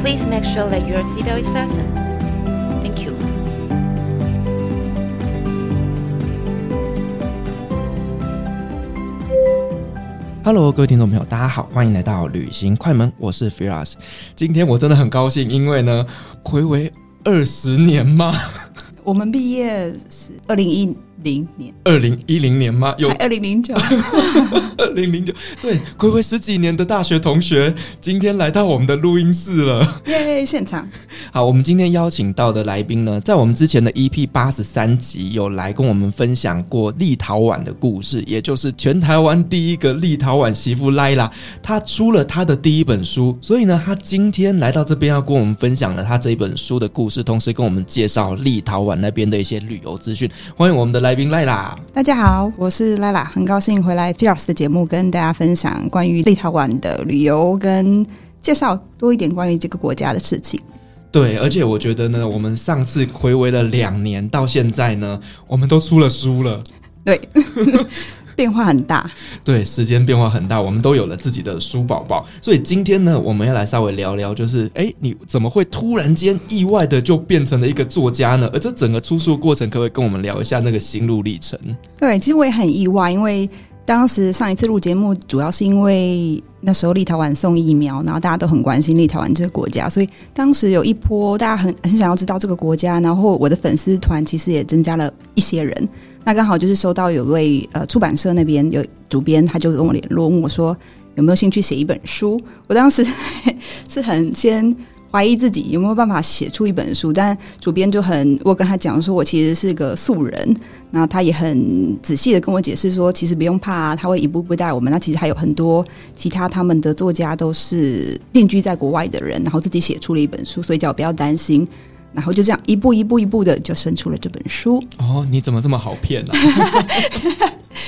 Please make sure that your seatbelt is fastened. Thank you. Hello，各位听众朋友，大家好，欢迎来到旅行快门，我是 Firas。今天我真的很高兴，因为呢，睽违二十年吗？我们毕业是二零一 零年，二零一零年吗？有二零零九，二零零九，对，暌违十几年的大学同学，今天来到我们的录音室了，耶！现场，好，我们今天邀请到的来宾呢，在我们之前的 EP 八十三集有来跟我们分享过立陶宛的故事，也就是全台湾第一个立陶宛媳妇莱拉，她出了她的第一本书，所以呢，她今天来到这边要跟我们分享了她这一本书的故事，同时跟我们介绍立陶宛那边的一些旅游资讯。欢迎我们的来。来宾赖拉，大家好，我是赖拉，很高兴回来 Firas 的节目，跟大家分享关于立陶宛的旅游跟介绍多一点关于这个国家的事情。对，而且我觉得呢，我们上次回违了两年，到现在呢，我们都出了书了。对。变化很大，对，时间变化很大，我们都有了自己的书宝宝，所以今天呢，我们要来稍微聊聊，就是，哎，你怎么会突然间意外的就变成了一个作家呢？而这整个出书过程，可不可以跟我们聊一下那个心路历程？对，其实我也很意外，因为当时上一次录节目，主要是因为那时候立陶宛送疫苗，然后大家都很关心立陶宛这个国家，所以当时有一波大家很很想要知道这个国家，然后我的粉丝团其实也增加了一些人。那刚好就是收到有位呃出版社那边有主编，他就跟我联络，问我说有没有兴趣写一本书。我当时 是很先怀疑自己有没有办法写出一本书，但主编就很，我跟他讲说我其实是个素人，那他也很仔细的跟我解释说，其实不用怕，他会一步步带我们。那其实还有很多其他他们的作家都是定居在国外的人，然后自己写出了一本书，所以叫我不要担心。然后就这样一步一步一步的就生出了这本书。哦，你怎么这么好骗呢？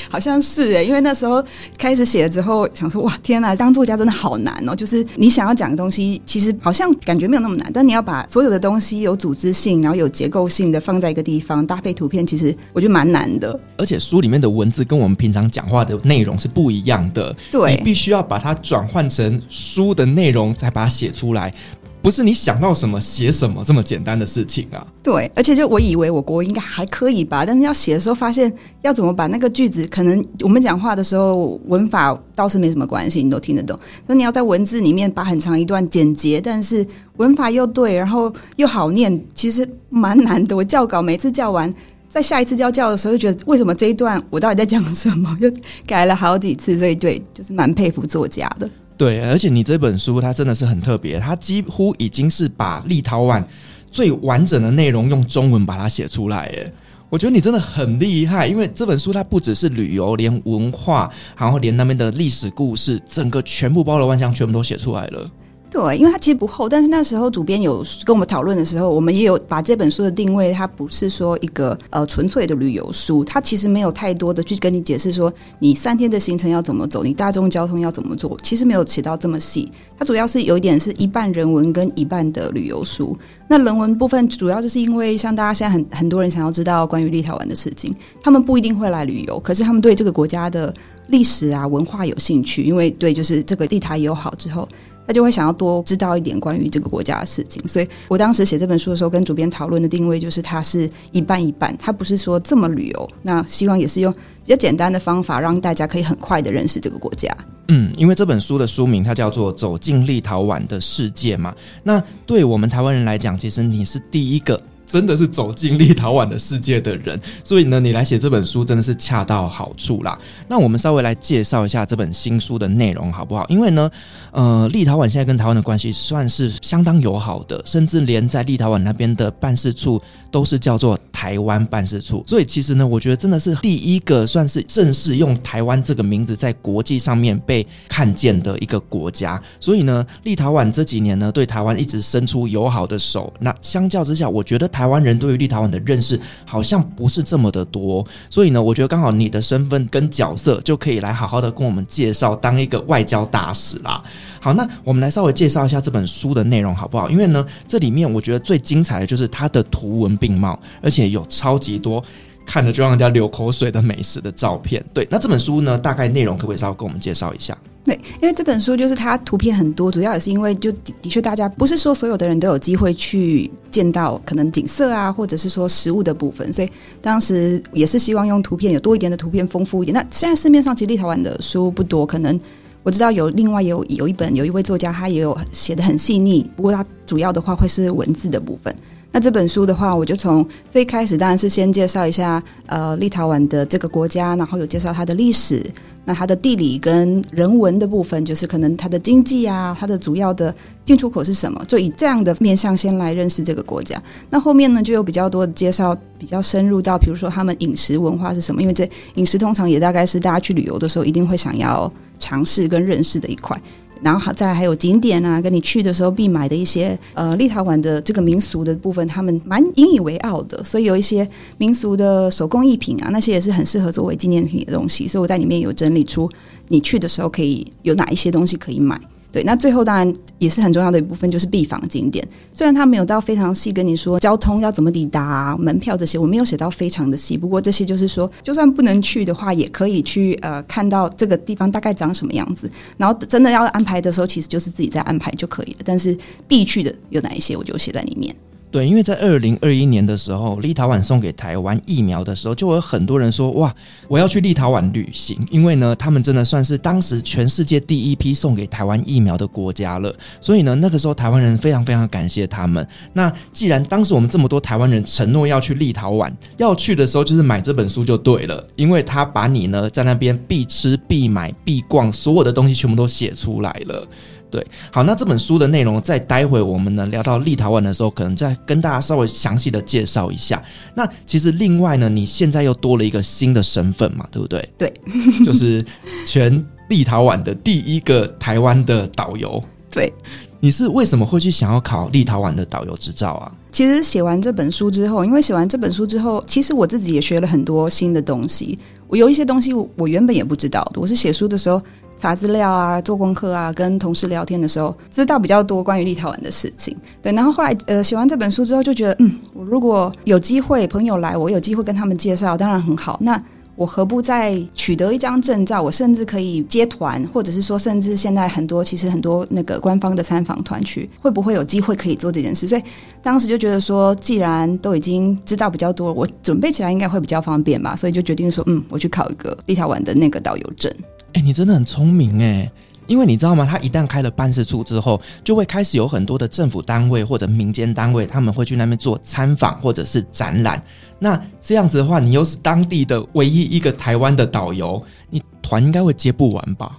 好像是诶，因为那时候开始写了之后，想说哇，天呐，当作家真的好难哦！就是你想要讲的东西，其实好像感觉没有那么难，但你要把所有的东西有组织性，然后有结构性的放在一个地方，搭配图片，其实我觉得蛮难的。而且书里面的文字跟我们平常讲话的内容是不一样的，对，你必须要把它转换成书的内容，再把它写出来。不是你想到什么写什么这么简单的事情啊！对，而且就我以为我国应该还可以吧，但是要写的时候发现要怎么把那个句子，可能我们讲话的时候文法倒是没什么关系，你都听得懂。那你要在文字里面把很长一段简洁，但是文法又对，然后又好念，其实蛮难的。我教稿每次教完，在下一次要教的时候，就觉得为什么这一段我到底在讲什么？又改了好几次，所以对，就是蛮佩服作家的。对，而且你这本书它真的是很特别，它几乎已经是把立陶宛最完整的内容用中文把它写出来。哎，我觉得你真的很厉害，因为这本书它不只是旅游，连文化，然后连那边的历史故事，整个全部包罗万象，全部都写出来了。对，因为它其实不厚，但是那时候主编有跟我们讨论的时候，我们也有把这本书的定位，它不是说一个呃纯粹的旅游书，它其实没有太多的去跟你解释说你三天的行程要怎么走，你大众交通要怎么做，其实没有写到这么细。它主要是有一点是一半人文跟一半的旅游书。那人文部分主要就是因为像大家现在很很多人想要知道关于立陶宛的事情，他们不一定会来旅游，可是他们对这个国家的历史啊文化有兴趣，因为对就是这个立台友好之后。他就会想要多知道一点关于这个国家的事情，所以我当时写这本书的时候，跟主编讨论的定位就是它是一半一半，它不是说这么旅游。那希望也是用比较简单的方法，让大家可以很快的认识这个国家。嗯，因为这本书的书名它叫做《走进立陶宛的世界》嘛。那对我们台湾人来讲，其实你是第一个真的是走进立陶宛的世界的人，所以呢，你来写这本书真的是恰到好处啦。那我们稍微来介绍一下这本新书的内容好不好？因为呢，呃，立陶宛现在跟台湾的关系算是相当友好的，甚至连在立陶宛那边的办事处都是叫做台湾办事处。所以其实呢，我觉得真的是第一个算是正式用台湾这个名字在国际上面被看见的一个国家。所以呢，立陶宛这几年呢，对台湾一直伸出友好的手。那相较之下，我觉得台台湾人对于立陶宛的认识好像不是这么的多。所以呢，我觉得刚好你的身份跟角色就可以来好好的跟我们介绍，当一个外交大使啦。好，那我们来稍微介绍一下这本书的内容好不好？因为呢，这里面我觉得最精彩的就是它的图文并茂，而且有超级多。看着就让人家流口水的美食的照片，对，那这本书呢，大概内容可不可以稍微跟我们介绍一下？对，因为这本书就是它图片很多，主要也是因为就的的确大家不是说所有的人都有机会去见到可能景色啊，或者是说食物的部分，所以当时也是希望用图片有多一点的图片丰富一点。那现在市面上其实立陶宛的书不多，可能我知道有另外有有一本有一位作家他也有写得很细腻，不过他主要的话会是文字的部分。那这本书的话，我就从最开始当然是先介绍一下呃立陶宛的这个国家，然后有介绍它的历史，那它的地理跟人文的部分，就是可能它的经济啊，它的主要的进出口是什么，就以这样的面向先来认识这个国家。那后面呢，就有比较多的介绍，比较深入到比如说他们饮食文化是什么，因为这饮食通常也大概是大家去旅游的时候一定会想要尝试跟认识的一块。然后再来还有景点啊，跟你去的时候必买的一些呃立陶宛的这个民俗的部分，他们蛮引以为傲的，所以有一些民俗的手工艺品啊，那些也是很适合作为纪念品的东西。所以我在里面有整理出你去的时候可以有哪一些东西可以买。对，那最后当然也是很重要的一部分，就是必访景点。虽然他没有到非常细跟你说交通要怎么抵达、门票这些，我没有写到非常的细。不过这些就是说，就算不能去的话，也可以去呃看到这个地方大概长什么样子。然后真的要安排的时候，其实就是自己在安排就可以了。但是必去的有哪一些，我就写在里面。对，因为在二零二一年的时候，立陶宛送给台湾疫苗的时候，就有很多人说：“哇，我要去立陶宛旅行。”因为呢，他们真的算是当时全世界第一批送给台湾疫苗的国家了。所以呢，那个时候台湾人非常非常感谢他们。那既然当时我们这么多台湾人承诺要去立陶宛，要去的时候就是买这本书就对了，因为他把你呢在那边必吃、必买、必逛，所有的东西全部都写出来了。对，好，那这本书的内容，在待会我们呢聊到立陶宛的时候，可能再跟大家稍微详细的介绍一下。那其实另外呢，你现在又多了一个新的身份嘛，对不对？对，就是全立陶宛的第一个台湾的导游。对，你是为什么会去想要考立陶宛的导游执照啊？其实写完这本书之后，因为写完这本书之后，其实我自己也学了很多新的东西。我有一些东西我原本也不知道的，我是写书的时候。查资料啊，做功课啊，跟同事聊天的时候，知道比较多关于立陶宛的事情。对，然后后来呃写完这本书之后，就觉得嗯，我如果有机会朋友来，我有机会跟他们介绍，当然很好。那我何不再取得一张证照？我甚至可以接团，或者是说，甚至现在很多其实很多那个官方的参访团去，会不会有机会可以做这件事？所以当时就觉得说，既然都已经知道比较多，我准备起来应该会比较方便吧。所以就决定说，嗯，我去考一个立陶宛的那个导游证。哎、你真的很聪明哎！因为你知道吗？他一旦开了办事处之后，就会开始有很多的政府单位或者民间单位，他们会去那边做参访或者是展览。那这样子的话，你又是当地的唯一一个台湾的导游，你团应该会接不完吧？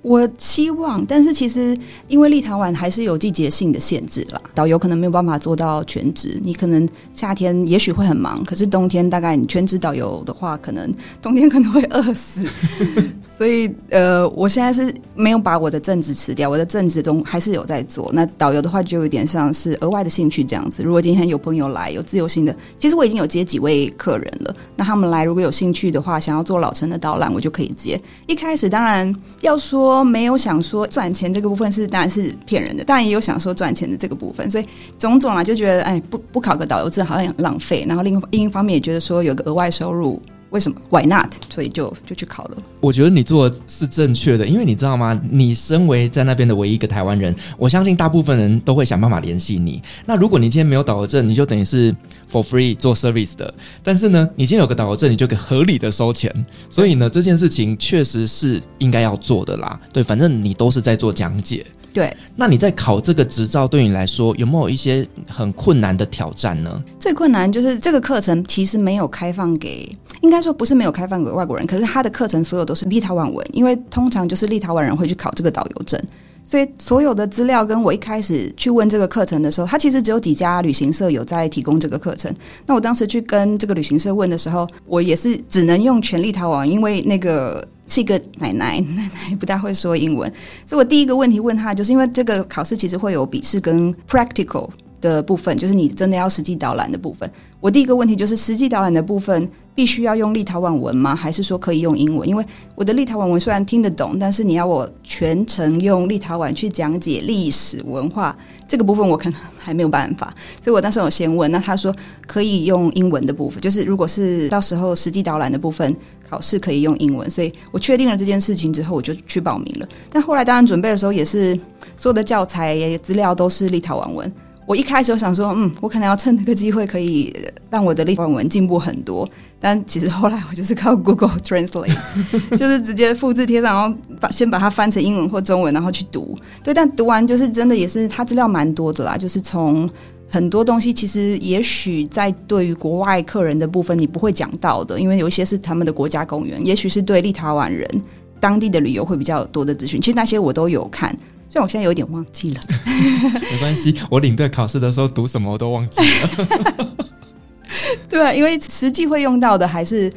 我希望，但是其实因为立陶宛还是有季节性的限制啦，导游可能没有办法做到全职。你可能夏天也许会很忙，可是冬天大概你全职导游的话，可能冬天可能会饿死。所以呃，我现在是没有把我的正职辞掉，我的正职中还是有在做。那导游的话就有点像是额外的兴趣这样子。如果今天有朋友来，有自由行的，其实我已经有接几位客人了。那他们来如果有兴趣的话，想要做老城的导览，我就可以接。一开始当然要说。没有想说赚钱这个部分是当然是骗人的，当然也有想说赚钱的这个部分，所以种种啊就觉得哎不不考个导游证好像很浪费，然后另另一方面也觉得说有个额外收入。为什么？Why not？所以就就去考了。我觉得你做的是正确的，因为你知道吗？你身为在那边的唯一一个台湾人，我相信大部分人都会想办法联系你。那如果你今天没有导游证，你就等于是 for free 做 service 的。但是呢，你今天有个导游证，你就可合理的收钱。所以呢，这件事情确实是应该要做的啦。对，反正你都是在做讲解。对，那你在考这个执照，对你来说有没有一些很困难的挑战呢？最困难就是这个课程其实没有开放给，应该说不是没有开放给外国人，可是他的课程所有都是立陶宛文，因为通常就是立陶宛人会去考这个导游证。所以所有的资料跟我一开始去问这个课程的时候，它其实只有几家旅行社有在提供这个课程。那我当时去跟这个旅行社问的时候，我也是只能用全力逃亡，因为那个是一个奶奶，奶奶不大会说英文。所以我第一个问题问他，就是因为这个考试其实会有笔试跟 practical 的部分，就是你真的要实际导览的部分。我第一个问题就是实际导览的部分。必须要用立陶宛文吗？还是说可以用英文？因为我的立陶宛文虽然听得懂，但是你要我全程用立陶宛去讲解历史文化这个部分，我可能还没有办法。所以我当时有先问，那他说可以用英文的部分，就是如果是到时候实际导览的部分考试可以用英文，所以我确定了这件事情之后，我就去报名了。但后来当然准备的时候，也是所有的教材资料都是立陶宛文。我一开始我想说，嗯，我可能要趁这个机会可以让我的立陶宛文进步很多。但其实后来我就是靠 Google Translate，就是直接复制贴上，然后把先把它翻成英文或中文，然后去读。对，但读完就是真的也是，它资料蛮多的啦。就是从很多东西，其实也许在对于国外客人的部分，你不会讲到的，因为有一些是他们的国家公园，也许是对立陶宛人当地的旅游会比较多的资讯。其实那些我都有看。虽然我现在有点忘记了，没关系。我领队考试的时候读什么我都忘记了。对啊，因为实际会用到的还是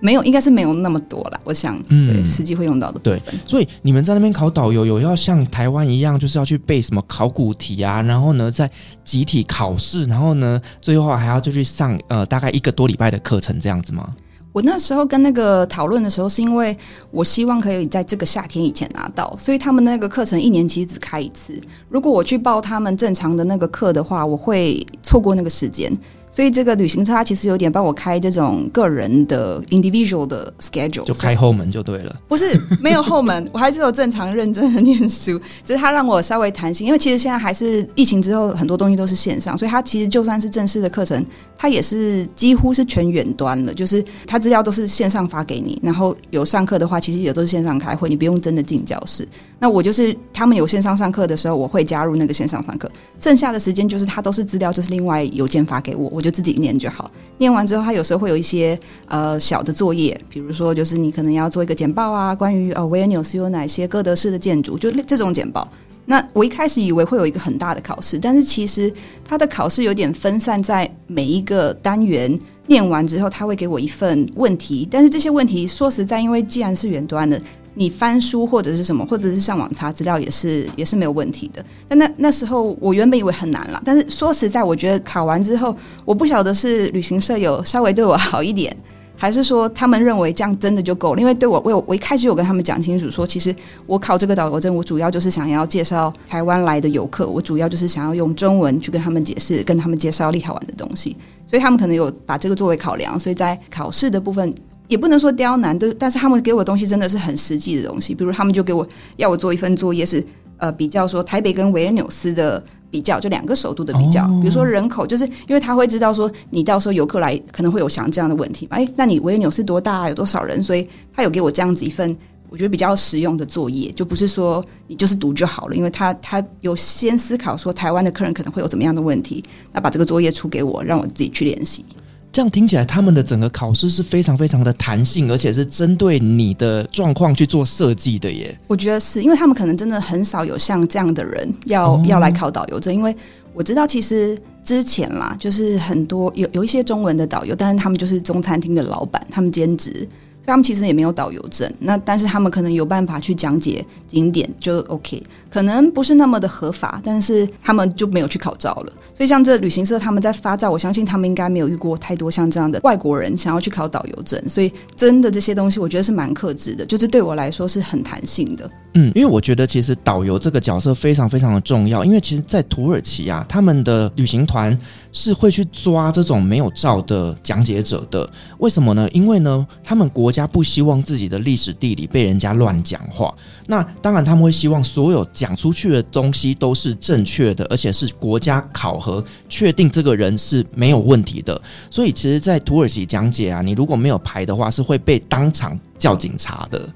没有，应该是没有那么多了。我想，嗯，实际会用到的。对，所以你们在那边考导游，有要像台湾一样，就是要去背什么考古题啊，然后呢，在集体考试，然后呢，最后还要就去上呃大概一个多礼拜的课程这样子吗？我那时候跟那个讨论的时候，是因为我希望可以在这个夏天以前拿到，所以他们那个课程一年其实只开一次。如果我去报他们正常的那个课的话，我会错过那个时间。所以这个旅行社它其实有点帮我开这种个人的 individual 的 schedule，就开后门就对了。不是没有后门，我还是有正常认真的念书，只是他让我稍微弹性，因为其实现在还是疫情之后很多东西都是线上，所以它其实就算是正式的课程，它也是几乎是全远端了，就是它资料都是线上发给你，然后有上课的话，其实也都是线上开会，你不用真的进教室。那我就是他们有线上上课的时候，我会加入那个线上上课，剩下的时间就是他都是资料，就是另外邮件发给我。我就自己念就好，念完之后，他有时候会有一些呃小的作业，比如说就是你可能要做一个简报啊，关于呃维尔纽斯有哪些哥德式的建筑，就这种简报。那我一开始以为会有一个很大的考试，但是其实他的考试有点分散在每一个单元，念完之后他会给我一份问题，但是这些问题说实在，因为既然是远端的。你翻书或者是什么，或者是上网查资料，也是也是没有问题的。但那那时候我原本以为很难了，但是说实在，我觉得考完之后，我不晓得是旅行社有稍微对我好一点，还是说他们认为这样真的就够了。因为对我，我我一开始有跟他们讲清楚说，其实我考这个导游证，我主要就是想要介绍台湾来的游客，我主要就是想要用中文去跟他们解释，跟他们介绍立陶宛的东西，所以他们可能有把这个作为考量，所以在考试的部分。也不能说刁难，都但是他们给我的东西真的是很实际的东西。比如他们就给我要我做一份作业，是呃比较说台北跟维尔纽斯的比较，就两个首都的比较。比如说人口，就是因为他会知道说你到时候游客来可能会有想这样的问题嘛。哎，那你维尔纽斯多大，有多少人？所以他有给我这样子一份我觉得比较实用的作业，就不是说你就是读就好了，因为他他有先思考说台湾的客人可能会有怎么样的问题，那把这个作业出给我，让我自己去练习。这样听起来，他们的整个考试是非常非常的弹性，而且是针对你的状况去做设计的耶。我觉得是因为他们可能真的很少有像这样的人要、哦、要来考导游证，因为我知道其实之前啦，就是很多有有一些中文的导游，但是他们就是中餐厅的老板，他们兼职。他们其实也没有导游证，那但是他们可能有办法去讲解景点，就 OK，可能不是那么的合法，但是他们就没有去考照了。所以像这旅行社他们在发照，我相信他们应该没有遇过太多像这样的外国人想要去考导游证，所以真的这些东西我觉得是蛮克制的，就是对我来说是很弹性的。嗯，因为我觉得其实导游这个角色非常非常的重要，因为其实，在土耳其啊，他们的旅行团是会去抓这种没有照的讲解者的。为什么呢？因为呢，他们国国家不希望自己的历史地理被人家乱讲话。那当然，他们会希望所有讲出去的东西都是正确的，而且是国家考核确定这个人是没有问题的。所以，其实，在土耳其讲解啊，你如果没有牌的话，是会被当场叫警察的。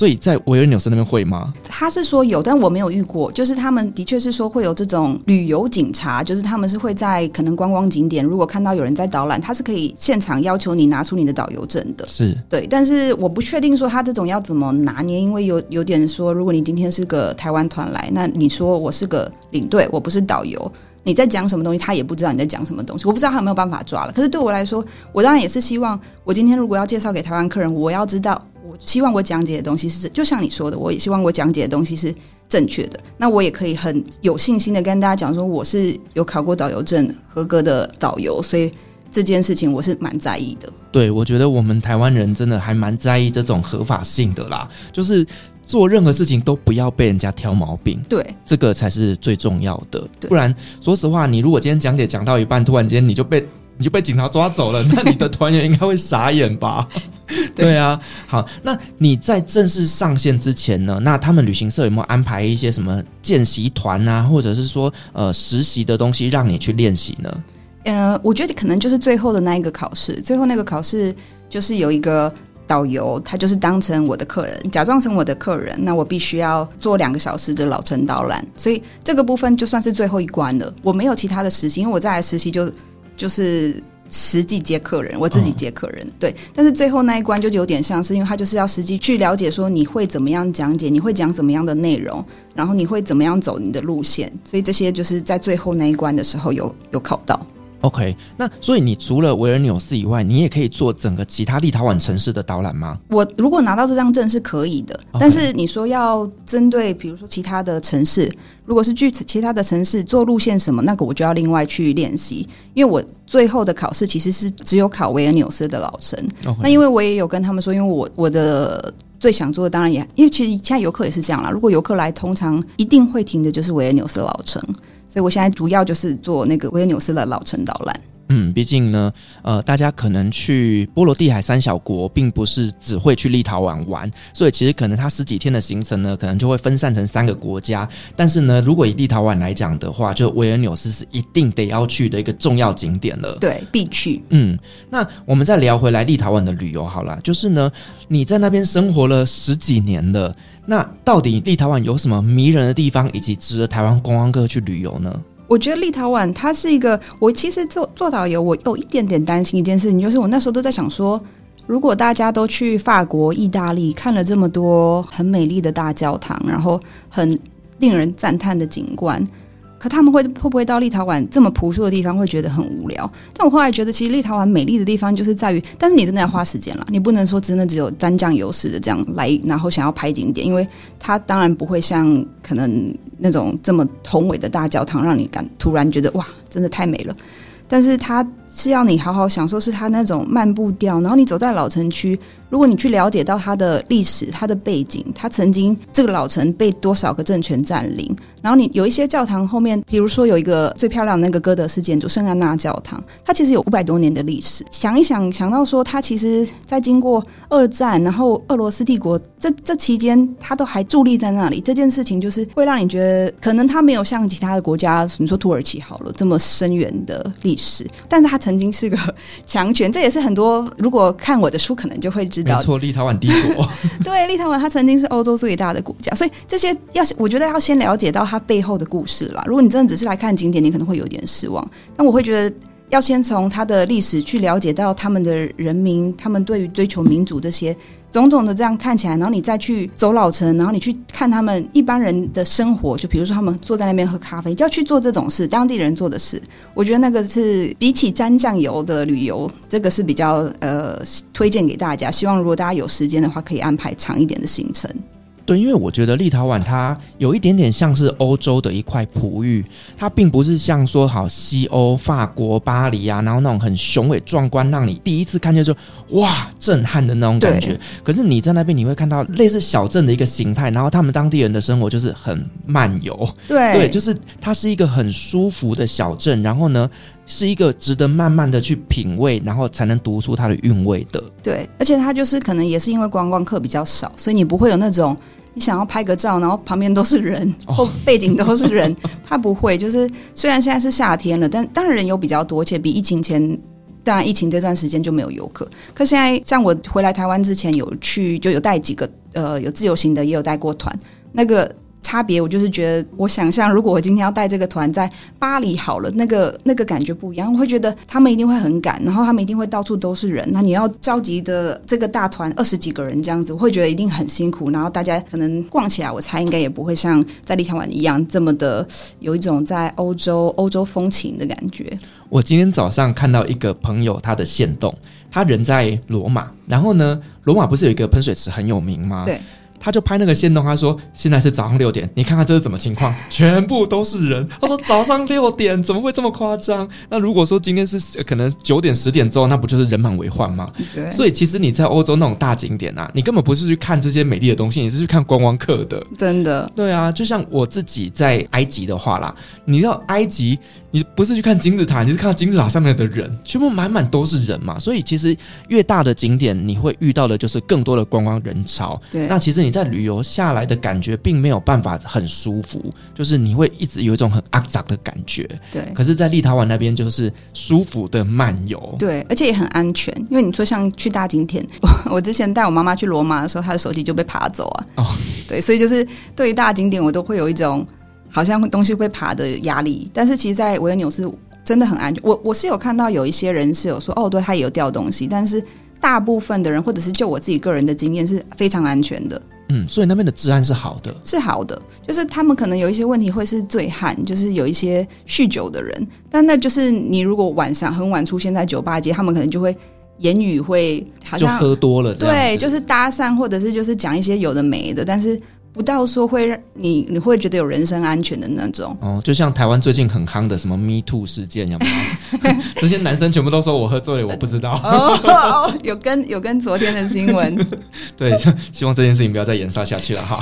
所以在维尔纽斯那边会吗？他是说有，但我没有遇过。就是他们的确是说会有这种旅游警察，就是他们是会在可能观光景点，如果看到有人在导览，他是可以现场要求你拿出你的导游证的。是对，但是我不确定说他这种要怎么拿捏，因为有有点说，如果你今天是个台湾团来，那你说我是个领队，我不是导游。你在讲什么东西，他也不知道你在讲什么东西。我不知道他有没有办法抓了。可是对我来说，我当然也是希望，我今天如果要介绍给台湾客人，我要知道，我希望我讲解的东西是，就像你说的，我也希望我讲解的东西是正确的。那我也可以很有信心的跟大家讲说，我是有考过导游证、合格的导游，所以这件事情我是蛮在意的。对，我觉得我们台湾人真的还蛮在意这种合法性的啦，就是。做任何事情都不要被人家挑毛病，对，这个才是最重要的。不然，说实话，你如果今天讲解讲到一半，突然间你就被你就被警察抓走了，那你的团员应该会傻眼吧？对，对啊。好，那你在正式上线之前呢？那他们旅行社有没有安排一些什么见习团啊，或者是说呃实习的东西让你去练习呢？呃，我觉得可能就是最后的那一个考试，最后那个考试就是有一个。导游他就是当成我的客人，假装成我的客人，那我必须要做两个小时的老城导览，所以这个部分就算是最后一关了。我没有其他的实习，因为我再来实习就就是实际接客人，我自己接客人。哦、对，但是最后那一关就有点像是，因为他就是要实际去了解说你会怎么样讲解，你会讲怎么样的内容，然后你会怎么样走你的路线，所以这些就是在最后那一关的时候有有考到。OK，那所以你除了维尔纽斯以外，你也可以做整个其他立陶宛城市的导览吗？我如果拿到这张证是可以的.但是你说要针对比如说其他的城市，如果是去其他的城市做路线什么，那个我就要另外去练习，因为我最后的考试其实是只有考维尔纽斯的老城。那因为我也有跟他们说，因为我我的最想做的当然也因为其实现在游客也是这样啦，如果游客来，通常一定会停的就是维尔纽斯老城。所以，我现在主要就是做那个维尔纽斯的老城导览。嗯，毕竟呢，呃，大家可能去波罗的海三小国，并不是只会去立陶宛玩，所以其实可能他十几天的行程呢，可能就会分散成三个国家。但是呢，如果以立陶宛来讲的话，就维尔纽斯是一定得要去的一个重要景点了。对，必去。嗯，那我们再聊回来立陶宛的旅游好了，就是呢，你在那边生活了十几年了。那到底立陶宛有什么迷人的地方，以及值得台湾观光客去旅游呢？我觉得立陶宛它是一个，我其实做做导游，我有一点点担心一件事情，就是我那时候都在想说，如果大家都去法国、意大利看了这么多很美丽的大教堂，然后很令人赞叹的景观。可他们会会不会到立陶宛这么朴素的地方会觉得很无聊？但我后来觉得，其实立陶宛美丽的地方就是在于，但是你真的要花时间了，你不能说真的只有沾酱油似的这样来，然后想要拍景点，因为它当然不会像可能那种这么宏伟的大教堂，让你感突然觉得哇，真的太美了。但是它是要你好好享受，是它那种漫步调，然后你走在老城区。如果你去了解到它的历史、它的背景，它曾经这个老城被多少个政权占领，然后你有一些教堂后面，比如说有一个最漂亮那个哥德式建筑圣安娜教堂，它其实有五百多年的历史。想一想，想到说它其实在经过二战，然后俄罗斯帝国这这期间，它都还伫立在那里。这件事情就是会让你觉得，可能它没有像其他的国家，你说土耳其好了，这么深远的历史，但是它曾经是个 强权。这也是很多如果看我的书，可能就会知道。没错，立陶宛帝国。对，立陶宛它曾经是欧洲最大的国家，所以这些要我觉得要先了解到它背后的故事啦。如果你真的只是来看景点，你可能会有点失望。但我会觉得要先从它的历史去了解到他们的人民，他们对于追求民主这些。种种的这样看起来，然后你再去走老城，然后你去看他们一般人的生活，就比如说他们坐在那边喝咖啡，就要去做这种事，当地人做的事。我觉得那个是比起沾酱油的旅游，这个是比较呃推荐给大家。希望如果大家有时间的话，可以安排长一点的行程。对，因为我觉得立陶宛它有一点点像是欧洲的一块璞玉，它并不是像说好西欧法国巴黎啊，然后那种很雄伟壮观，让你第一次看见就哇震撼的那种感觉。可是你在那边你会看到类似小镇的一个形态，然后他们当地人的生活就是很漫游，对对，就是它是一个很舒服的小镇，然后呢是一个值得慢慢的去品味，然后才能读出它的韵味的。对，而且它就是可能也是因为观光客比较少，所以你不会有那种。你想要拍个照，然后旁边都是人，或背景都是人，他不会。就是虽然现在是夏天了，但当然人有比较多，且比疫情前当然疫情这段时间就没有游客。可现在像我回来台湾之前有去，就有带几个呃有自由行的，也有带过团，那个。差别，我就是觉得，我想象如果我今天要带这个团在巴黎好了，那个那个感觉不一样。我会觉得他们一定会很赶，然后他们一定会到处都是人。那你要召集的这个大团二十几个人这样子，我会觉得一定很辛苦。然后大家可能逛起来，我猜应该也不会像在立陶宛一样这么的有一种在欧洲欧洲风情的感觉。我今天早上看到一个朋友他的线动，他人在罗马，然后呢，罗马不是有一个喷水池很有名吗？对。他就拍那个线动，他说现在是早上六点，你看看这是什么情况，全部都是人。他说早上六点怎么会这么夸张？那如果说今天是可能九点十点之后，那不就是人满为患吗？对。所以其实你在欧洲那种大景点啊，你根本不是去看这些美丽的东西，你是去看观光客的。真的。对啊，就像我自己在埃及的话啦，你到埃及。你不是去看金字塔，你是看到金字塔上面的人，全部满满都是人嘛。所以其实越大的景点，你会遇到的就是更多的观光人潮。对，那其实你在旅游下来的感觉，并没有办法很舒服，就是你会一直有一种很肮脏的感觉。对，可是，在立陶宛那边就是舒服的漫游。对，而且也很安全，因为你说像去大景点，我 我之前带我妈妈去罗马的时候，她的手机就被爬走啊。哦，对，所以就是对于大景点，我都会有一种。好像东西会爬的压力，但是其实，在维也纽斯真的很安全。我我是有看到有一些人是有说，哦，对，他也有掉东西，但是大部分的人，或者是就我自己个人的经验，是非常安全的。嗯，所以那边的治安是好的，是好的。就是他们可能有一些问题会是醉汉，就是有一些酗酒的人，但那就是你如果晚上很晚出现在酒吧街，他们可能就会言语会好像就喝多了，对，就是搭讪或者是就是讲一些有的没的，但是。不到说会让你你会觉得有人身安全的那种哦，就像台湾最近很夯的什么 Me Too 事件，有没有？这些男生全部都说我喝醉了，我不知道。哦，哦，有跟有跟昨天的新闻。对，希望这件事情不要再延烧下去了哈。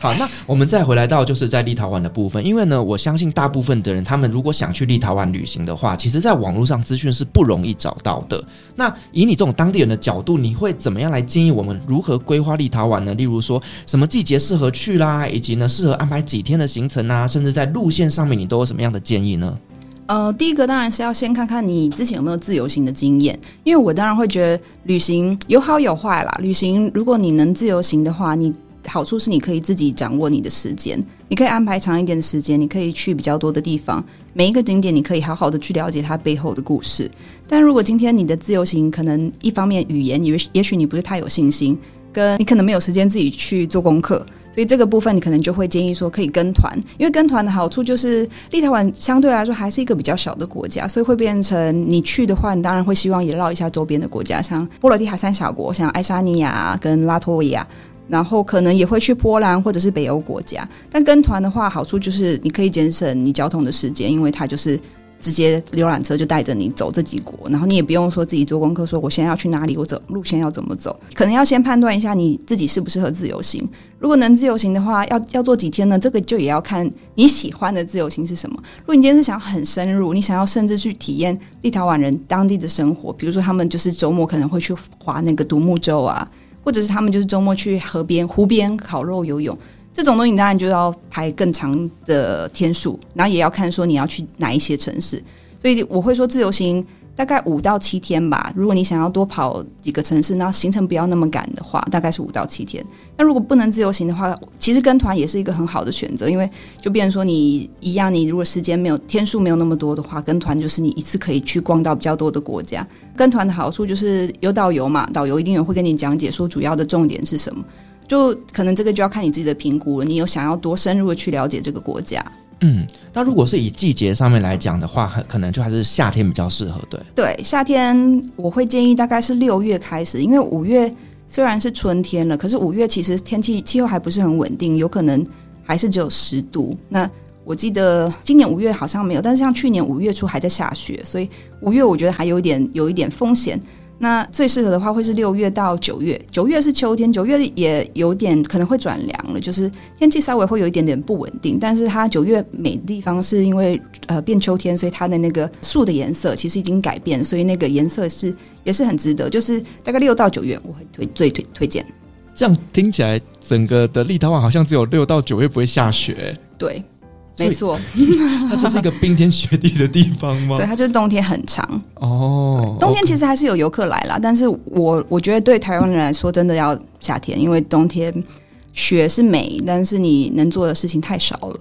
好，那我们再回来到就是在立陶宛的部分，因为呢，我相信大部分的人他们如果想去立陶宛旅行的话，其实在网络上资讯是不容易找到的。那以你这种当地人的角度，你会怎么样来建议我们如何规划立陶宛呢？例如说什么季节是适合去啦，以及呢，适合安排几天的行程啊，甚至在路线上面，你都有什么样的建议呢？呃，第一个当然是要先看看你之前有没有自由行的经验，因为我当然会觉得旅行有好有坏啦。旅行如果你能自由行的话，你好处是你可以自己掌握你的时间，你可以安排长一点的时间，你可以去比较多的地方，每一个景点你可以好好的去了解它背后的故事。但如果今天你的自由行可能一方面语言，也也许你不是太有信心，跟你可能没有时间自己去做功课。所以这个部分你可能就会建议说可以跟团，因为跟团的好处就是立陶宛相对来说还是一个比较小的国家，所以会变成你去的话，你当然会希望也绕一下周边的国家，像波罗的海三小国，像爱沙尼亚跟拉脱维亚，然后可能也会去波兰或者是北欧国家。但跟团的话，好处就是你可以节省你交通的时间，因为它就是。直接游览车就带着你走这几国，然后你也不用说自己做功课，说我现在要去哪里，我走路线要怎么走，可能要先判断一下你自己适不适合自由行。如果能自由行的话，要要做几天呢？这个就也要看你喜欢的自由行是什么。如果你今天是想很深入，你想要甚至去体验立陶宛人当地的生活，比如说他们就是周末可能会去划那个独木舟啊，或者是他们就是周末去河边、湖边烤肉、游泳。这种东西当然就要排更长的天数，然后也要看说你要去哪一些城市，所以我会说自由行大概五到七天吧。如果你想要多跑几个城市，那行程不要那么赶的话，大概是五到七天。那如果不能自由行的话，其实跟团也是一个很好的选择，因为就变成说你一样，你如果时间没有天数没有那么多的话，跟团就是你一次可以去逛到比较多的国家。跟团的好处就是有导游嘛，导游一定也会跟你讲解说主要的重点是什么。就可能这个就要看你自己的评估了，你有想要多深入的去了解这个国家？嗯，那如果是以季节上面来讲的话，很可能就还是夏天比较适合，对？对，夏天我会建议大概是六月开始，因为五月虽然是春天了，可是五月其实天气气候还不是很稳定，有可能还是只有十度。那我记得今年五月好像没有，但是像去年五月初还在下雪，所以五月我觉得还有一点有一点风险。那最适合的话会是六月到九月，九月是秋天，九月也有点可能会转凉了，就是天气稍微会有一点点不稳定。但是它九月美的地方是因为呃变秋天，所以它的那个树的颜色其实已经改变，所以那个颜色是也是很值得。就是大概六到九月我会推最推推荐。这样听起来，整个的立陶宛好像只有六到九月不会下雪。对。没错，它就是一个冰天雪地的地方吗？对，它就是冬天很长哦。冬天其实还是有游客来啦，但是我我觉得对台湾人来说，真的要夏天，因为冬天雪是美，但是你能做的事情太少了。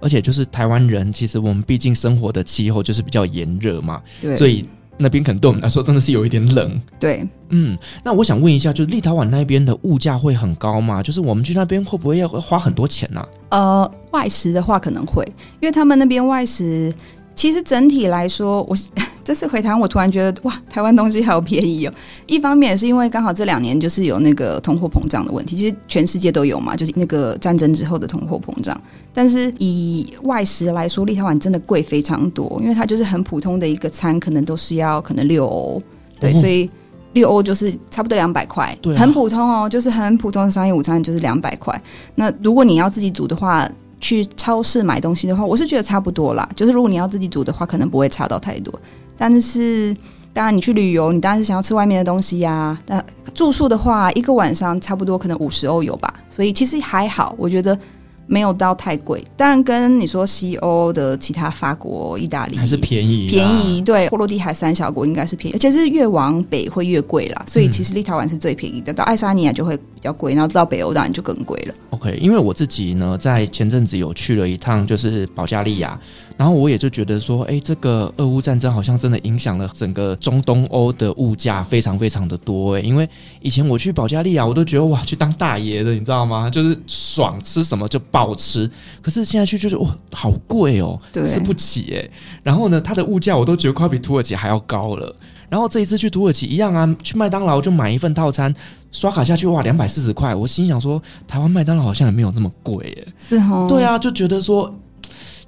而且就是台湾人，其实我们毕竟生活的气候就是比较炎热嘛，对，所以。那边可能对我们来说真的是有一点冷。对，嗯，那我想问一下，就是立陶宛那边的物价会很高吗？就是我们去那边会不会要花很多钱呢？啊？呃，外食的话可能会，因为他们那边外食。其实整体来说，我这次回台湾，我突然觉得哇，台湾东西好便宜哦。一方面是因为刚好这两年就是有那个通货膨胀的问题，其实全世界都有嘛，就是那个战争之后的通货膨胀。但是以外食来说，立陶宛真的贵非常多，因为它就是很普通的一个餐，可能都是要可能六欧，对，所以六欧就是差不多两百块，对、很普通哦，就是很普通的商业午餐就是两百块。那如果你要自己煮的话，去超市买东西的话，我是觉得差不多啦。就是如果你要自己煮的话，可能不会差到太多。但是当然你去旅游，你当然是想要吃外面的东西呀、啊。那住宿的话，一个晚上差不多可能五十欧有吧。所以其实还好，我觉得。没有到太贵，当然跟你说西欧的其他法国、意大利还是便宜，便宜。对，波罗的海三小国应该是便宜，而且是越往北会越贵啦。所以其实立陶宛是最便宜的，到爱沙尼亚就会比较贵，然后到北欧当然就更贵了。OK，因为我自己呢，在前阵子有去了一趟，就是保加利亚。然后我也就觉得说，哎，这个俄乌战争好像真的影响了整个中东欧的物价非常非常的多哎，因为以前我去保加利亚，我都觉得哇，去当大爷的，你知道吗？就是爽吃什么就暴吃。可是现在去就是哇，好贵哦，对，吃不起哎。然后呢，它的物价我都觉得快比土耳其还要高了。然后这一次去土耳其一样啊，去麦当劳就买一份套餐，刷卡下去哇，两百四十块。我心想说，台湾麦当劳好像也没有这么贵哎。是哦，对啊，就觉得说。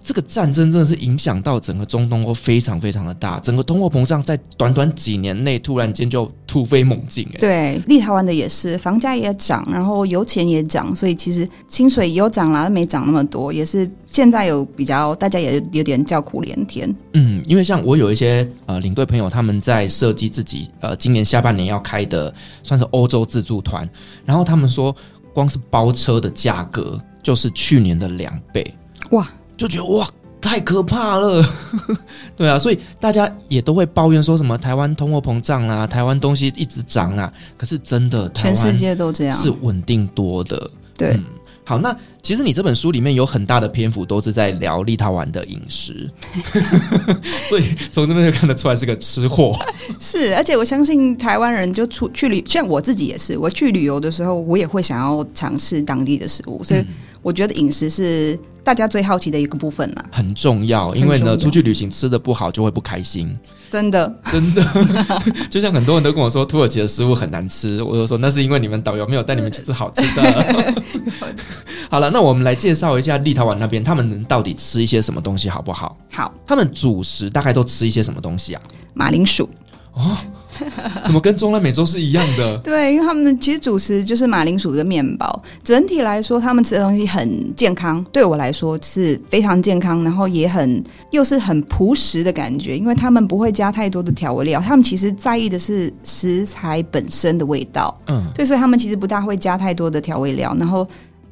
这个战争真的是影响到整个中东欧非常非常的大，整个通货膨胀在短短几年内突然间就突飞猛进。哎，对，立陶宛的也是，房价也涨，然后油钱也涨，所以其实薪水有涨啦，没涨那么多，也是现在有比较，大家也 有点叫苦连天。嗯，因为像我有一些呃领队朋友，他们在设计自己呃今年下半年要开的算是欧洲自助团，然后他们说光是包车的价格就是去年的两倍，哇。就觉得哇，太可怕了，对啊，所以大家也都会抱怨说什么台湾通货膨胀啊，台湾东西一直涨啊，可是真的，全世界都这样，是稳定多的，对。嗯好，那其实你这本书里面有很大的篇幅都是在聊立陶宛的饮食，所以从这边就看得出来是个吃货。是，而且我相信台湾人就出去旅，像我自己也是，我去旅游的时候，我也会想要尝试当地的食物，所以我觉得饮食是大家最好奇的一个部分呢，很重要。因为呢，出去旅行吃的不好就会不开心。真的，真的，就像很多人都跟我说土耳其的食物很难吃，我就说那是因为你们导游没有带你们去吃好吃的。好了，那我们来介绍一下立陶宛那边，他们到底吃一些什么东西好不好？好，他们主食大概都吃一些什么东西啊？马铃薯。哦。怎么跟中南美洲是一样的？对，因为他们的其实主食就是马铃薯跟面包。整体来说，他们吃的东西很健康。对我来说是非常健康，然后也很又是很朴实的感觉，因为他们不会加太多的调味料。他们其实在意的是食材本身的味道。嗯，对，所以他们其实不大会加太多的调味料。然后。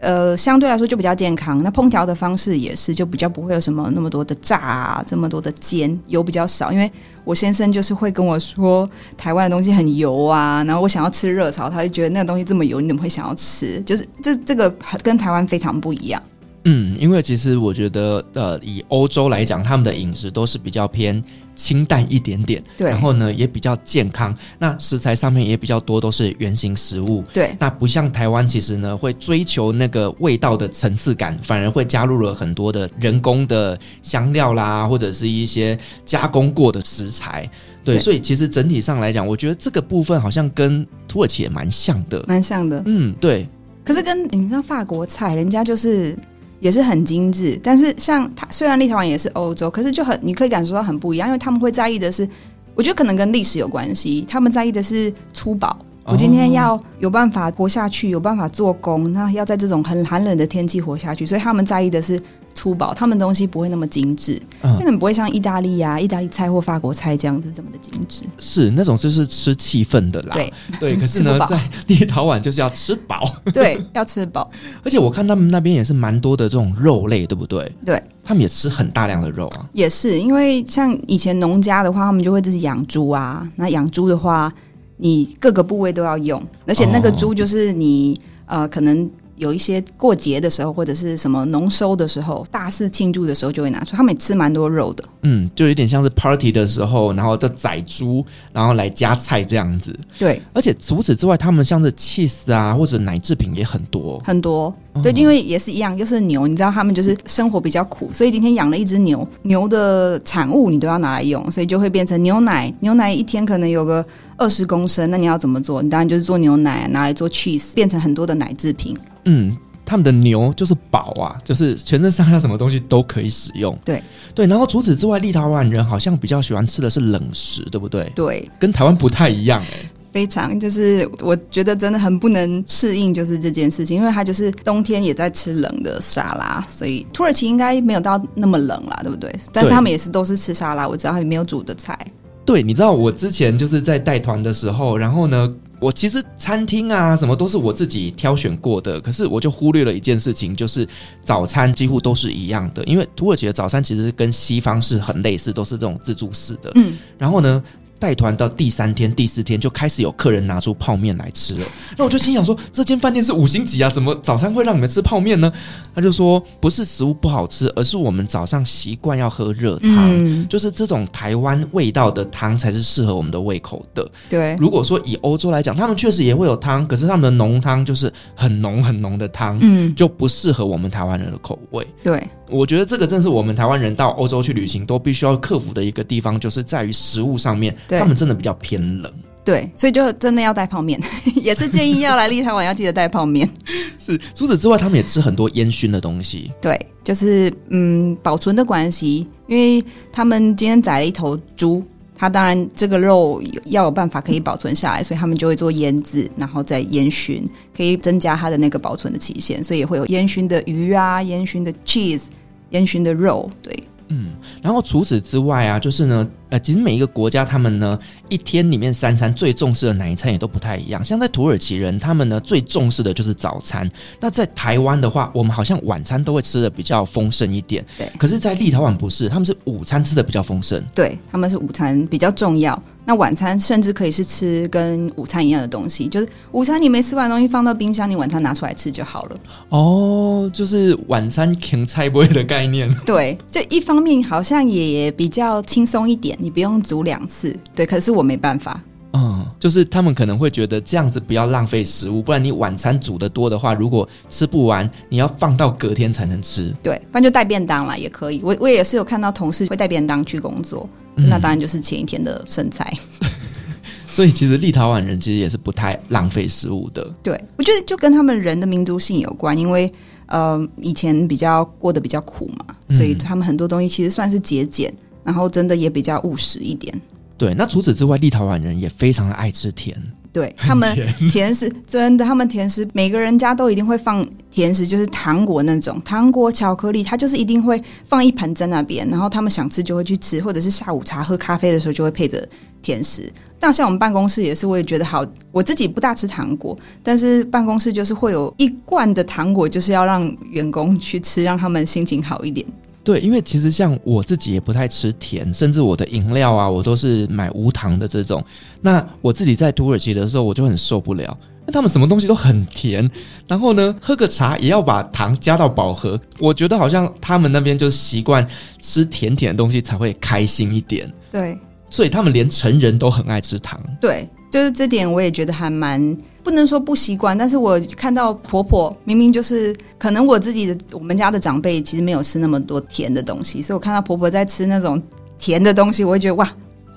呃，相对来说就比较健康。那烹调的方式也是，就比较不会有什么那么多的炸啊，这么多的煎，油比较少。因为我先生就是会跟我说，台湾的东西很油啊，然后我想要吃热炒，他就觉得那个东西这么油，你怎么会想要吃？就是这这个跟台湾非常不一样。嗯，因为其实我觉得，呃，以欧洲来讲，他们的饮食都是比较偏清淡一点点，对，然后呢也比较健康，那食材上面也比较多都是原形食物，对，那不像台湾，其实呢会追求那个味道的层次感，反而会加入了很多的人工的香料啦，或者是一些加工过的食材，对，对。所以其实整体上来讲，我觉得这个部分好像跟土耳其也蛮像的，蛮像的，嗯，对。可是跟你知道法国菜，人家就是。也是很精致，但是像它虽然立陶宛也是欧洲，可是就很你可以感受到很不一样，因为他们会在意的是，我觉得可能跟历史有关系，他们在意的是粗饱，我今天要有办法活下去，有办法做工，那要在这种很寒冷的天气活下去，所以他们在意的是粗饱，他们东西不会那么精致，嗯可能不会像意大利呀、啊、意大利菜或法国菜这样子这么的精致。是那种就是吃气氛的啦。对对，可是呢，在立陶宛就是要吃饱。对，要吃饱。而且我看他们那边也是蛮多的这种肉类，对不对？对，他们也吃很大量的肉啊。也是因为像以前农家的话，他们就会自己养猪啊。那养猪的话，你各个部位都要用，而且那个猪就是你、哦、呃可能。有一些过节的时候，或者是什么农收的时候，大肆庆祝的时候，就会拿出。他们也吃蛮多肉的，嗯，就有点像是 party 的时候，然后就宰猪，然后来加菜这样子。对，而且除此之外，他们像是 cheese 啊，或者奶制品也很多很多。对，因为也是一样，就是牛，你知道他们就是生活比较苦，所以今天养了一只牛，牛的产物你都要拿来用，所以就会变成牛奶。牛奶一天可能有个二十公升，那你要怎么做？你当然就是做牛奶，拿来做 cheese，变成很多的奶制品。嗯，他们的牛就是宝啊，就是全身上下什么东西都可以使用。对对，然后除此之外，立陶宛人好像比较喜欢吃的是冷食，对不对？对，跟台湾不太一样哎、欸。非常就是，我觉得真的很不能适应，就是这件事情，因为他就是冬天也在吃冷的沙拉，所以土耳其应该没有到那么冷啦，对不对？但是他们也是都是吃沙拉，我知道他们没有煮的菜。对，你知道我之前就是在带团的时候，然后呢，我其实餐厅啊什么都是我自己挑选过的，可是我就忽略了一件事情，就是早餐几乎都是一样的，因为土耳其的早餐其实跟西方是很类似，都是这种自助式的。嗯，然后呢，带团到第三天、第四天就开始有客人拿出泡面来吃了，那我就心想说，这间饭店是五星级啊，怎么早餐会让你们吃泡面呢？他就说，不是食物不好吃，而是我们早上习惯要喝热汤，嗯、就是这种台湾味道的汤才是适合我们的胃口的。对，如果说以欧洲来讲，他们确实也会有汤，可是他们的浓汤就是很浓很浓的汤，嗯，就不适合我们台湾人的口味。对。我觉得这个正是我们台湾人到欧洲去旅行都必须要克服的一个地方，就是在于食物上面，他们真的比较偏冷。对，所以就真的要带泡面，也是建议要来立陶宛要记得带泡面。是，除此之外，他们也吃很多烟熏的东西。对，就是嗯，保存的关系，因为他们今天宰了一头猪。它当然，这个肉要有办法可以保存下来，所以他们就会做腌制，然后再烟熏，可以增加它的那个保存的期限，所以也会有烟熏的鱼啊，烟熏的 cheese，烟熏的肉，对。嗯，然后除此之外啊，就是呢，呃，其实每一个国家他们呢，一天里面三餐最重视的哪一餐也都不太一样。像在土耳其人，他们呢最重视的就是早餐。那在台湾的话，我们好像晚餐都会吃的比较丰盛一点。对，可是，在立陶宛不是，他们是午餐吃的比较丰盛。对，他们是午餐比较重要。那晚餐甚至可以是吃跟午餐一样的东西，就是午餐你没吃完东西放到冰箱，你晚餐拿出来吃就好了。哦，就是晚餐芹菜不会的概念。对，就一方面好像也比较轻松一点，你不用煮两次。对，可是我没办法。嗯，就是他们可能会觉得这样子不要浪费食物，不然你晚餐煮的多的话，如果吃不完，你要放到隔天才能吃。对，不然就带便当啦，也可以。我我也是有看到同事会带便当去工作。那当然就是前一天的剩菜，嗯，所以其实立陶宛人其实也是不太浪费食物的。对，我觉得就跟他们人的民族性有关，因为呃以前比较过得比较苦嘛，所以他们很多东西其实算是节俭，然后真的也比较务实一点。对，那除此之外，立陶宛人也非常的爱吃甜。对，他们甜食真的，他们甜食每个人家都一定会放甜食，就是糖果那种糖果、巧克力，他就是一定会放一盘在那边，然后他们想吃就会去吃，或者是下午茶喝咖啡的时候就会配着甜食。那像我们办公室也是，我也觉得好，我自己不大吃糖果，但是办公室就是会有一罐的糖果，就是要让员工去吃，让他们心情好一点。对，因为其实像我自己也不太吃甜，甚至我的饮料啊，我都是买无糖的这种。那我自己在土耳其的时候，我就很受不了，那他们什么东西都很甜，然后呢，喝个茶也要把糖加到饱和。我觉得好像他们那边就习惯吃甜甜的东西才会开心一点。对，所以他们连成人都很爱吃糖。对。就是这点，我也觉得还蛮不能说不习惯，但是我看到婆婆明明就是可能我自己的我们家的长辈其实没有吃那么多甜的东西，所以我看到婆婆在吃那种甜的东西，我会觉得哇，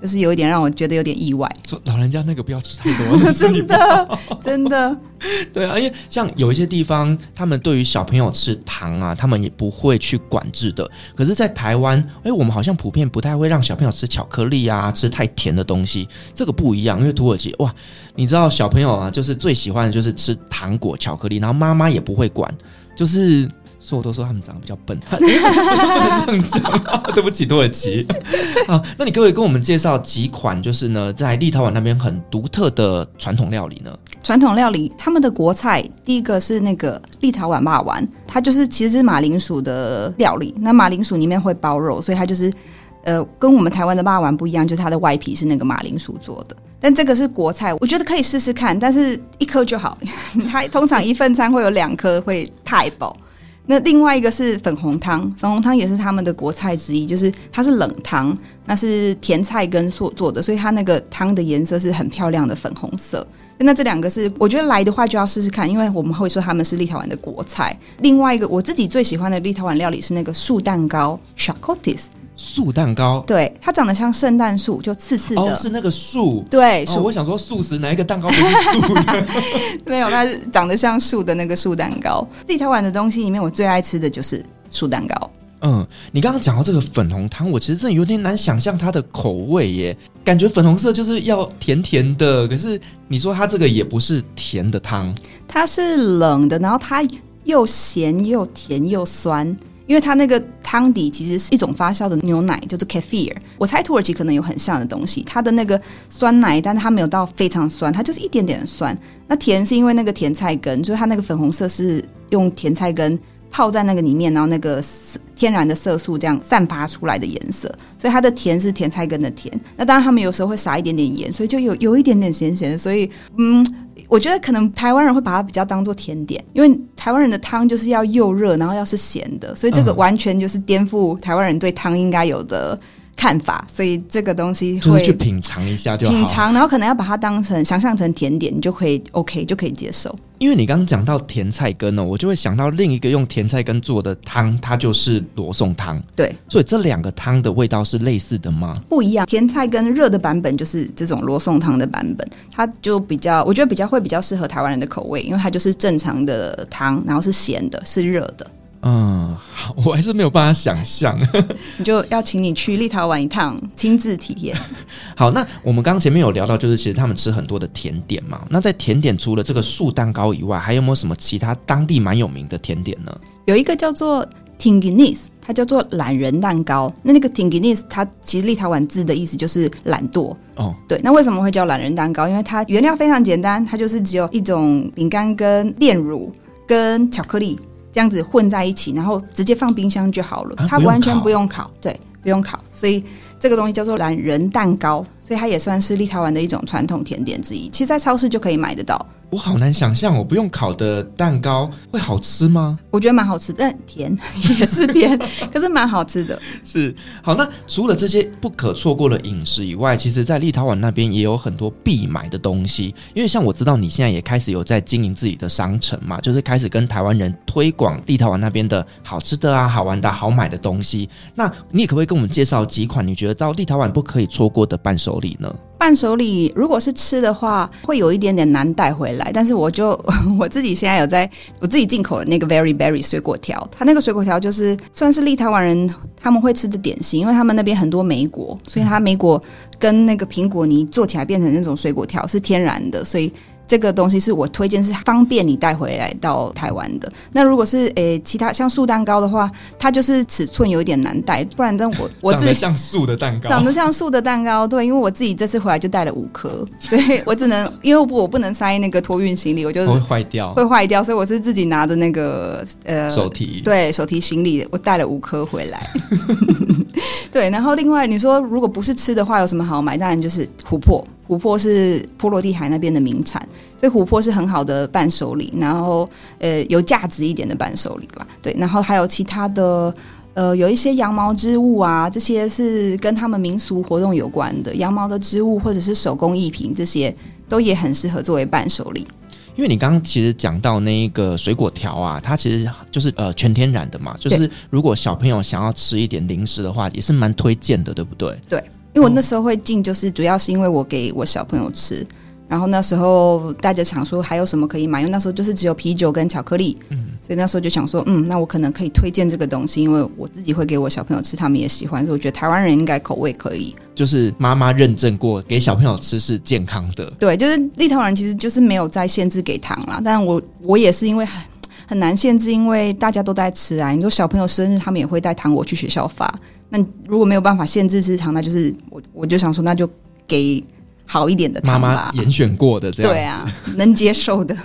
就是有一点让我觉得有点意外。说老人家那个不要吃太多，真的真的。对啊，因为像有一些地方，他们对于小朋友吃糖啊，他们也不会去管制的。可是，在台湾，哎，我们好像普遍不太会让小朋友吃巧克力啊，吃太甜的东西。这个不一样，因为土耳其哇，你知道小朋友啊，就是最喜欢的就是吃糖果、巧克力，然后妈妈也不会管，就是。所以我都说他们长得比较笨，不 能这样讲，对不起，土耳其。好，那你可不可以跟我们介绍几款，就是呢，在立陶宛那边很独特的传统料理呢？传统料理，他们的国菜第一个是那个立陶宛霸丸，它就是其实是马铃薯的料理。那马铃薯里面会包肉，所以它就是呃，跟我们台湾的霸丸不一样，就是它的外皮是那个马铃薯做的。但这个是国菜，我觉得可以试试看，但是一颗就好。它通常一份餐会有两颗，会太饱。那另外一个是粉红汤，粉红汤也是他们的国菜之一，就是它是冷汤，那是甜菜根所做的，所以它那个汤的颜色是很漂亮的粉红色。那这两个是我觉得来的话就要试试看，因为我们会说他们是立陶宛的国菜。另外一个我自己最喜欢的立陶宛料理是那个树蛋糕 Šakotis 树蛋糕，对，它长得像圣诞树，就刺刺的。哦，是那个树。对，哦，我想说素食哪一个蛋糕不是素的？没有，那是长得像树的那个素蛋糕。立陶宛的东西里面，我最爱吃的就是素蛋糕。嗯，你刚刚讲到这个粉红汤，我其实真的有点难想象它的口味耶。感觉粉红色就是要甜甜的，可是你说它这个也不是甜的汤，它是冷的，然后它又咸又甜又酸。因为它那个汤底其实是一种发酵的牛奶，就是 kafir。我猜土耳其可能有很像的东西，它的那个酸奶，但是它没有到非常酸，它就是一点点酸。那甜是因为那个甜菜根，就是它那个粉红色是用甜菜根泡在那个里面，然后那个天然的色素这样散发出来的颜色，所以它的甜是甜菜根的甜。那当然他们有时候会撒一点点盐，所以就有有一点点咸咸的。所以嗯。我觉得可能台湾人会把它比较当做甜点，因为台湾人的汤就是要又热，然后要是咸的，所以这个完全就是颠覆台湾人对汤应该有的看法。所以这个东西会就是去品尝一下就好，品尝，然后可能要把它当成想象成甜点，你就可以 OK 就可以接受。因为你刚刚讲到甜菜根呢，我就会想到另一个用甜菜根做的汤，它就是罗宋汤。对，所以这两个汤的味道是类似的吗？不一样，甜菜根热的版本就是这种罗宋汤的版本，它就比较，我觉得比较会比较适合台湾人的口味，因为它就是正常的汤，然后是咸的，是热的。嗯，好，我还是没有办法想象，你就要请你去立陶宛一趟，亲自体验。好，那我们刚刚前面有聊到，就是其实他们吃很多的甜点嘛。那在甜点除了这个素蛋糕以外，还有没有什么其他当地蛮有名的甜点呢？有一个叫做 Tinginis，它叫做懒人蛋糕。那那个 Tinginis，它其实立陶宛字的意思就是懒惰。哦，对，那为什么会叫懒人蛋糕？因为它原料非常简单，它就是只有一种饼干跟炼乳跟巧克力。这样子混在一起，然后直接放冰箱就好了。啊、它完全不用烤，对，不用烤。所以这个东西叫做懒人蛋糕，所以它也算是立陶宛的一种传统甜点之一。其实，在超市就可以买得到。我好难想象，我不用烤的蛋糕会好吃吗？我觉得蛮好吃，但甜 也是甜，可是蛮好吃的。是好，那除了这些不可错过的饮食以外，其实，在立陶宛那边也有很多必买的东西。因为像我知道你现在也开始有在经营自己的商城嘛，就是开始跟台湾人推广立陶宛那边的好吃的啊、好玩的、好买的东西。那你也可不可以跟我们介绍几款你觉得到立陶宛不可以错过的伴手礼呢？伴手礼如果是吃的话，会有一点点难带回来。但是我就 我自己现在有在我自己进口的那个 Very Berry 水果条，它那个水果条就是算是立陶宛人他们会吃的点心，因为他们那边很多莓果，所以它莓果跟那个苹果泥做起来变成那种水果条是天然的，所以。这个东西是我推荐，是方便你带回来到台湾的。那如果是诶其他像素蛋糕的话，它就是尺寸有一点难带，不然但我 我自己长得像素的蛋糕，长得像素的蛋糕，对，因为我自己这次回来就带了五颗，所以我只能因为我不我不能塞那个托运行李，我就会坏掉，会坏掉，所以我是自己拿着那个呃手提对手提行李，我带了五颗回来。对，然后另外你说如果不是吃的话，有什么好买？当然就是琥珀。琥珀是波罗的海那边的名产，所以琥珀是很好的伴手礼，然后呃有价值一点的伴手礼吧。对，然后还有其他的呃有一些羊毛织物啊，这些是跟他们民俗活动有关的羊毛的织物或者是手工艺品，这些都也很适合作为伴手礼。因为你刚刚其实讲到那一个水果条啊，它其实就是呃全天然的嘛，就是如果小朋友想要吃一点零食的话，也是蛮推荐的，对不对？对。因为我那时候会进，就是主要是因为我给我小朋友吃，然后那时候大家想说还有什么可以买，因为那时候就是只有啤酒跟巧克力，嗯，所以那时候就想说，嗯，那我可能可以推荐这个东西，因为我自己会给我小朋友吃，他们也喜欢，所以我觉得台湾人应该口味可以。就是妈妈认证过，给小朋友吃是健康的。对，就是立陶宛人其实就是没有再限制给糖啦，但我我也是因为很很难限制，因为大家都在吃啊。你说小朋友生日，他们也会带糖果去学校发，那如果没有办法限制吃糖，那就是我我就想说，那就给。好一点的妈妈严选过的这样，对啊，能接受的。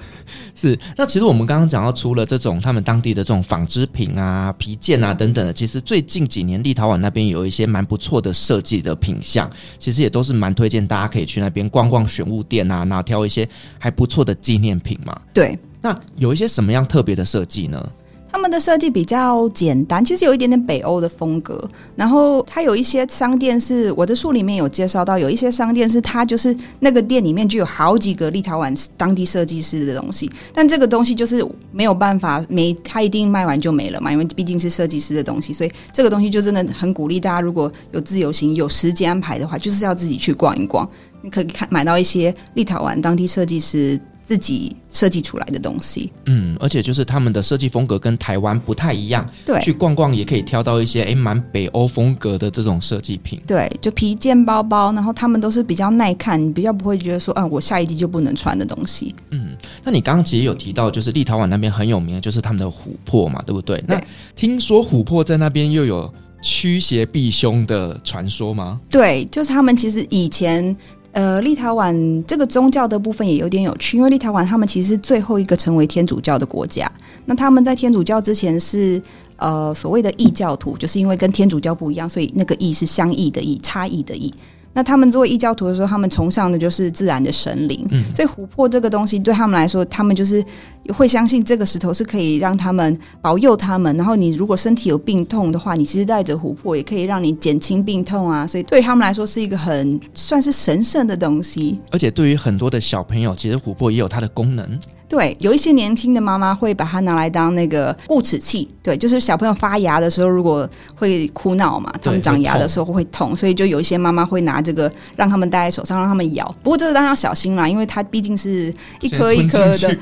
是，那其实我们刚刚讲到，除了这种他们当地的这种纺织品啊、皮件啊等等的，其实最近几年立陶宛那边有一些蛮不错的设计的品相，其实也都是蛮推荐大家可以去那边逛逛选物店啊，然后挑一些还不错的纪念品嘛。对，那有一些什么样特别的设计呢？他们的设计比较简单，其实有一点点北欧的风格。然后它有一些商店是我的书里面有介绍到，有一些商店是它就是那个店里面就有好几个立陶宛当地设计师的东西，但这个东西就是没有办法没，它一定卖完就没了嘛，因为毕竟是设计师的东西，所以这个东西就真的很鼓励大家，如果有自由行、有时间安排的话，就是要自己去逛一逛，你可以看买到一些立陶宛当地设计师。自己设计出来的东西，嗯，而且就是他们的设计风格跟台湾不太一样，对，去逛逛也可以挑到一些诶蛮北欧风格的这种设计品，对，就皮件包包，然后他们都是比较耐看，你比较不会觉得说，嗯，我下一季就不能穿的东西，嗯，那你刚刚其实有提到，就是立陶宛那边很有名的就是他们的琥珀嘛，对不对？对，那听说琥珀在那边又有驱邪避凶的传说吗？对，就是他们其实以前。呃，立陶宛这个宗教的部分也有点有趣，因为立陶宛他们其实是最后一个成为天主教的国家。那他们在天主教之前是呃所谓的异教徒，就是因为跟天主教不一样，所以那个异是相异的异，差异的异。那他们作为异教徒的时候，他们崇尚的就是自然的神灵，嗯，所以琥珀这个东西对他们来说，他们就是会相信这个石头是可以让他们保佑他们。然后你如果身体有病痛的话，你其实带着琥珀也可以让你减轻病痛啊。所以对他们来说是一个很算是神圣的东西。而且对于很多的小朋友，其实琥珀也有它的功能。对，有一些年轻的妈妈会把它拿来当那个固齿器。对，就是小朋友发牙的时候，如果会哭闹嘛，他们长牙的时候会痛，所以就有一些妈妈会拿这个让他们戴在手上，让他们咬。不过这个当然要小心啦，因为它毕竟是一颗一颗的。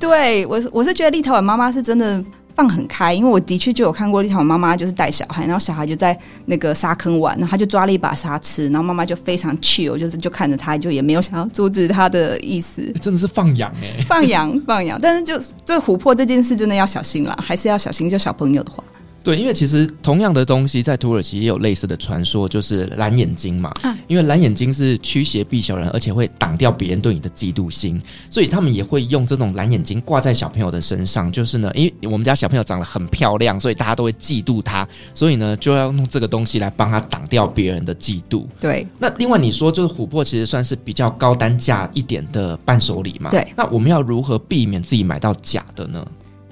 对，我我是觉得立陶宛妈妈是真的。放很开，因为我的确就有看过一条妈妈就是带小孩，然后小孩就在那个沙坑玩，然后他就抓了一把沙吃，然后妈妈就非常 chill，就是就看着他，就也没有想要阻止他的意思。真的是放养哎，放养放养，但是就对琥珀这件事真的要小心啦，还是要小心，就小朋友的话。对，因为其实同样的东西在土耳其也有类似的传说，就是蓝眼睛嘛。啊、因为蓝眼睛是驱邪避小人，而且会挡掉别人对你的嫉妒心，所以他们也会用这种蓝眼睛挂在小朋友的身上。就是呢，因为我们家小朋友长得很漂亮，所以大家都会嫉妒他，所以呢就要用这个东西来帮他挡掉别人的嫉妒。对。那另外你说，就是琥珀其实算是比较高单价一点的伴手礼嘛。对。那我们要如何避免自己买到假的呢？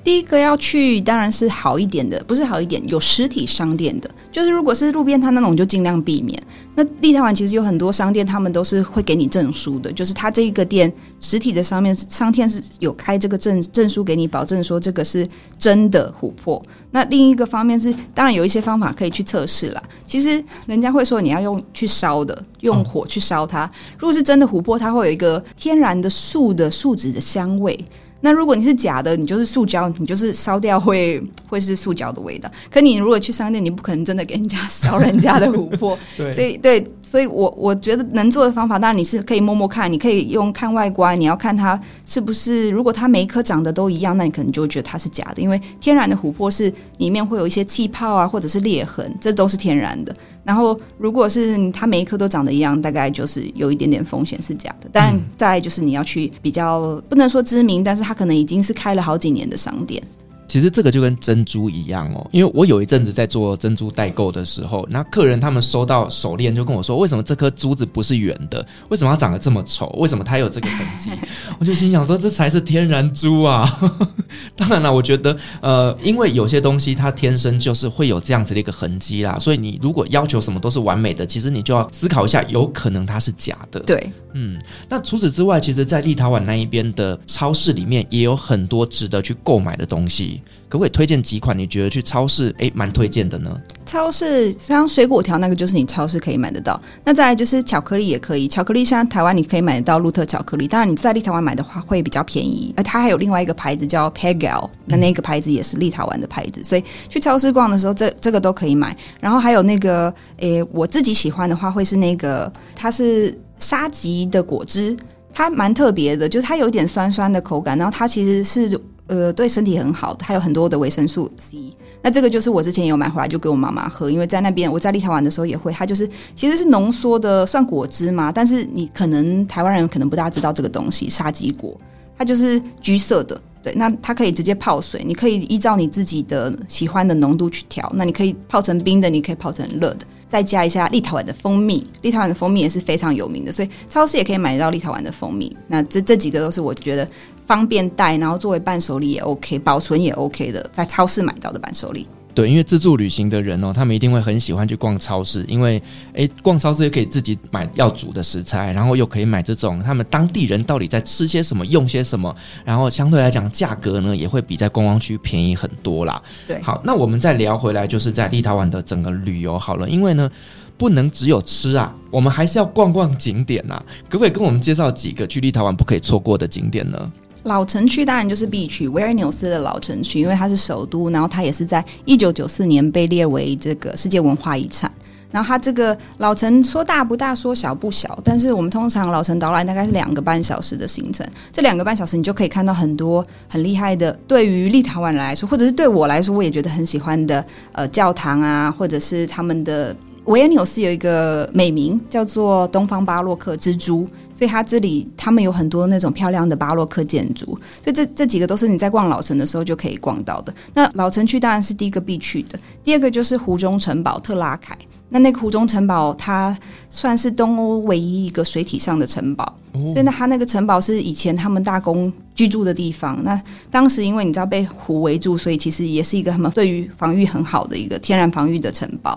第一个要去当然是好一点的，不是好一点，有实体商店的。就是如果是路边摊那种，就尽量避免。那立陶宛其实有很多商店，他们都是会给你证书的，就是他这一个店实体的上面商店是有开这个证证书给你，保证说这个是真的琥珀。那另一个方面是，当然有一些方法可以去测试啦。其实人家会说你要用去烧的，用火去烧它。如果是真的琥珀，它会有一个天然的树的树脂的香味。那如果你是假的，你就是塑胶，你就是烧掉会 会是塑胶的味道。可你如果去商店，你不可能真的给人家烧人家的琥珀。对，所以对，所以我我觉得能做的方法，当然你是可以摸摸看，你可以用看外观，你要看它是不是，如果它每一颗长得都一样，那你可能就会觉得它是假的，因为天然的琥珀是里面会有一些气泡啊，或者是裂痕，这都是天然的。然后，如果是它每一颗都长得一样，大概就是有一点点风险是假的。但再来就是你要去比较，不能说知名，但是它可能已经是开了好几年的商店。其实这个就跟珍珠一样哦，因为我有一阵子在做珍珠代购的时候，那客人他们收到手链就跟我说，为什么这颗珠子不是圆的？为什么它长得这么丑？为什么它有这个痕迹？我就心想说，这才是天然珠啊！当然了，我觉得呃，因为有些东西它天生就是会有这样子的一个痕迹啦，所以你如果要求什么都是完美的，其实你就要思考一下，有可能它是假的。对，嗯，那除此之外，其实，在立陶宛那一边的超市里面也有很多值得去购买的东西。可不可以推荐几款你觉得去超市诶蛮推荐的呢？超市像水果条那个就是你超市可以买得到，那再来就是巧克力也可以，巧克力像台湾你可以买得到鹿特巧克力，当然你在立陶宛买的话会比较便宜，而它还有另外一个牌子叫 Pergal，那那个牌子也是立陶宛的牌子，所以去超市逛的时候这这个都可以买。然后还有那个诶，我自己喜欢的话会是那个它是沙棘的果汁，它蛮特别的，就是它有点酸酸的口感，然后它其实是呃对身体很好，它有很多的维生素 C。那这个就是我之前有买回来就给我妈妈喝，因为在那边我在立陶宛的时候也会，它就是其实是浓缩的算果汁嘛，但是你可能台湾人可能不大知道这个东西，沙棘果它就是橘色的，对，那它可以直接泡水，你可以依照你自己的喜欢的浓度去调，那你可以泡成冰的，你可以泡成热的，再加一下立陶宛的蜂蜜，立陶宛的蜂蜜也是非常有名的，所以超市也可以买到立陶宛的蜂蜜，那这这几个都是我觉得。方便带，然后作为伴手礼也 OK，保存也 OK 的，在超市买到的伴手礼。对，因为自助旅行的人哦，他们一定会很喜欢去逛超市，因为诶，逛超市又可以自己买要煮的食材，然后又可以买这种他们当地人到底在吃些什么、用些什么，然后相对来讲价格呢也会比在观光区便宜很多啦。对，好，那我们再聊回来，就是在立陶宛的整个旅游好了，因为呢不能只有吃啊，我们还是要逛逛景点呐、啊，可不可以跟我们介绍几个去立陶宛不可以错过的景点呢？老城区当然就是必去，维尔纽斯的老城区，因为它是首都，然后它也是在一九九四年被列为这个世界文化遗产。然后它这个老城说大不大，说小不小，但是我们通常老城导览大概是两个半小时的行程，这两个半小时你就可以看到很多很厉害的，对于立陶宛来说，或者是对我来说，我也觉得很喜欢的呃教堂啊，或者是他们的。维尔纽斯有一个美名叫做“东方巴洛克之珠”，所以它这里他们有很多那种漂亮的巴洛克建筑，所以这这几个都是你在逛老城的时候就可以逛到的。那老城区当然是第一个必去的，第二个就是湖中城堡特拉凯。那那个湖中城堡它算是东欧唯一一个水体上的城堡，所以那它那个城堡是以前他们大公居住的地方。那当时因为你知道被湖围住，所以其实也是一个他们对于防御很好的一个天然防御的城堡。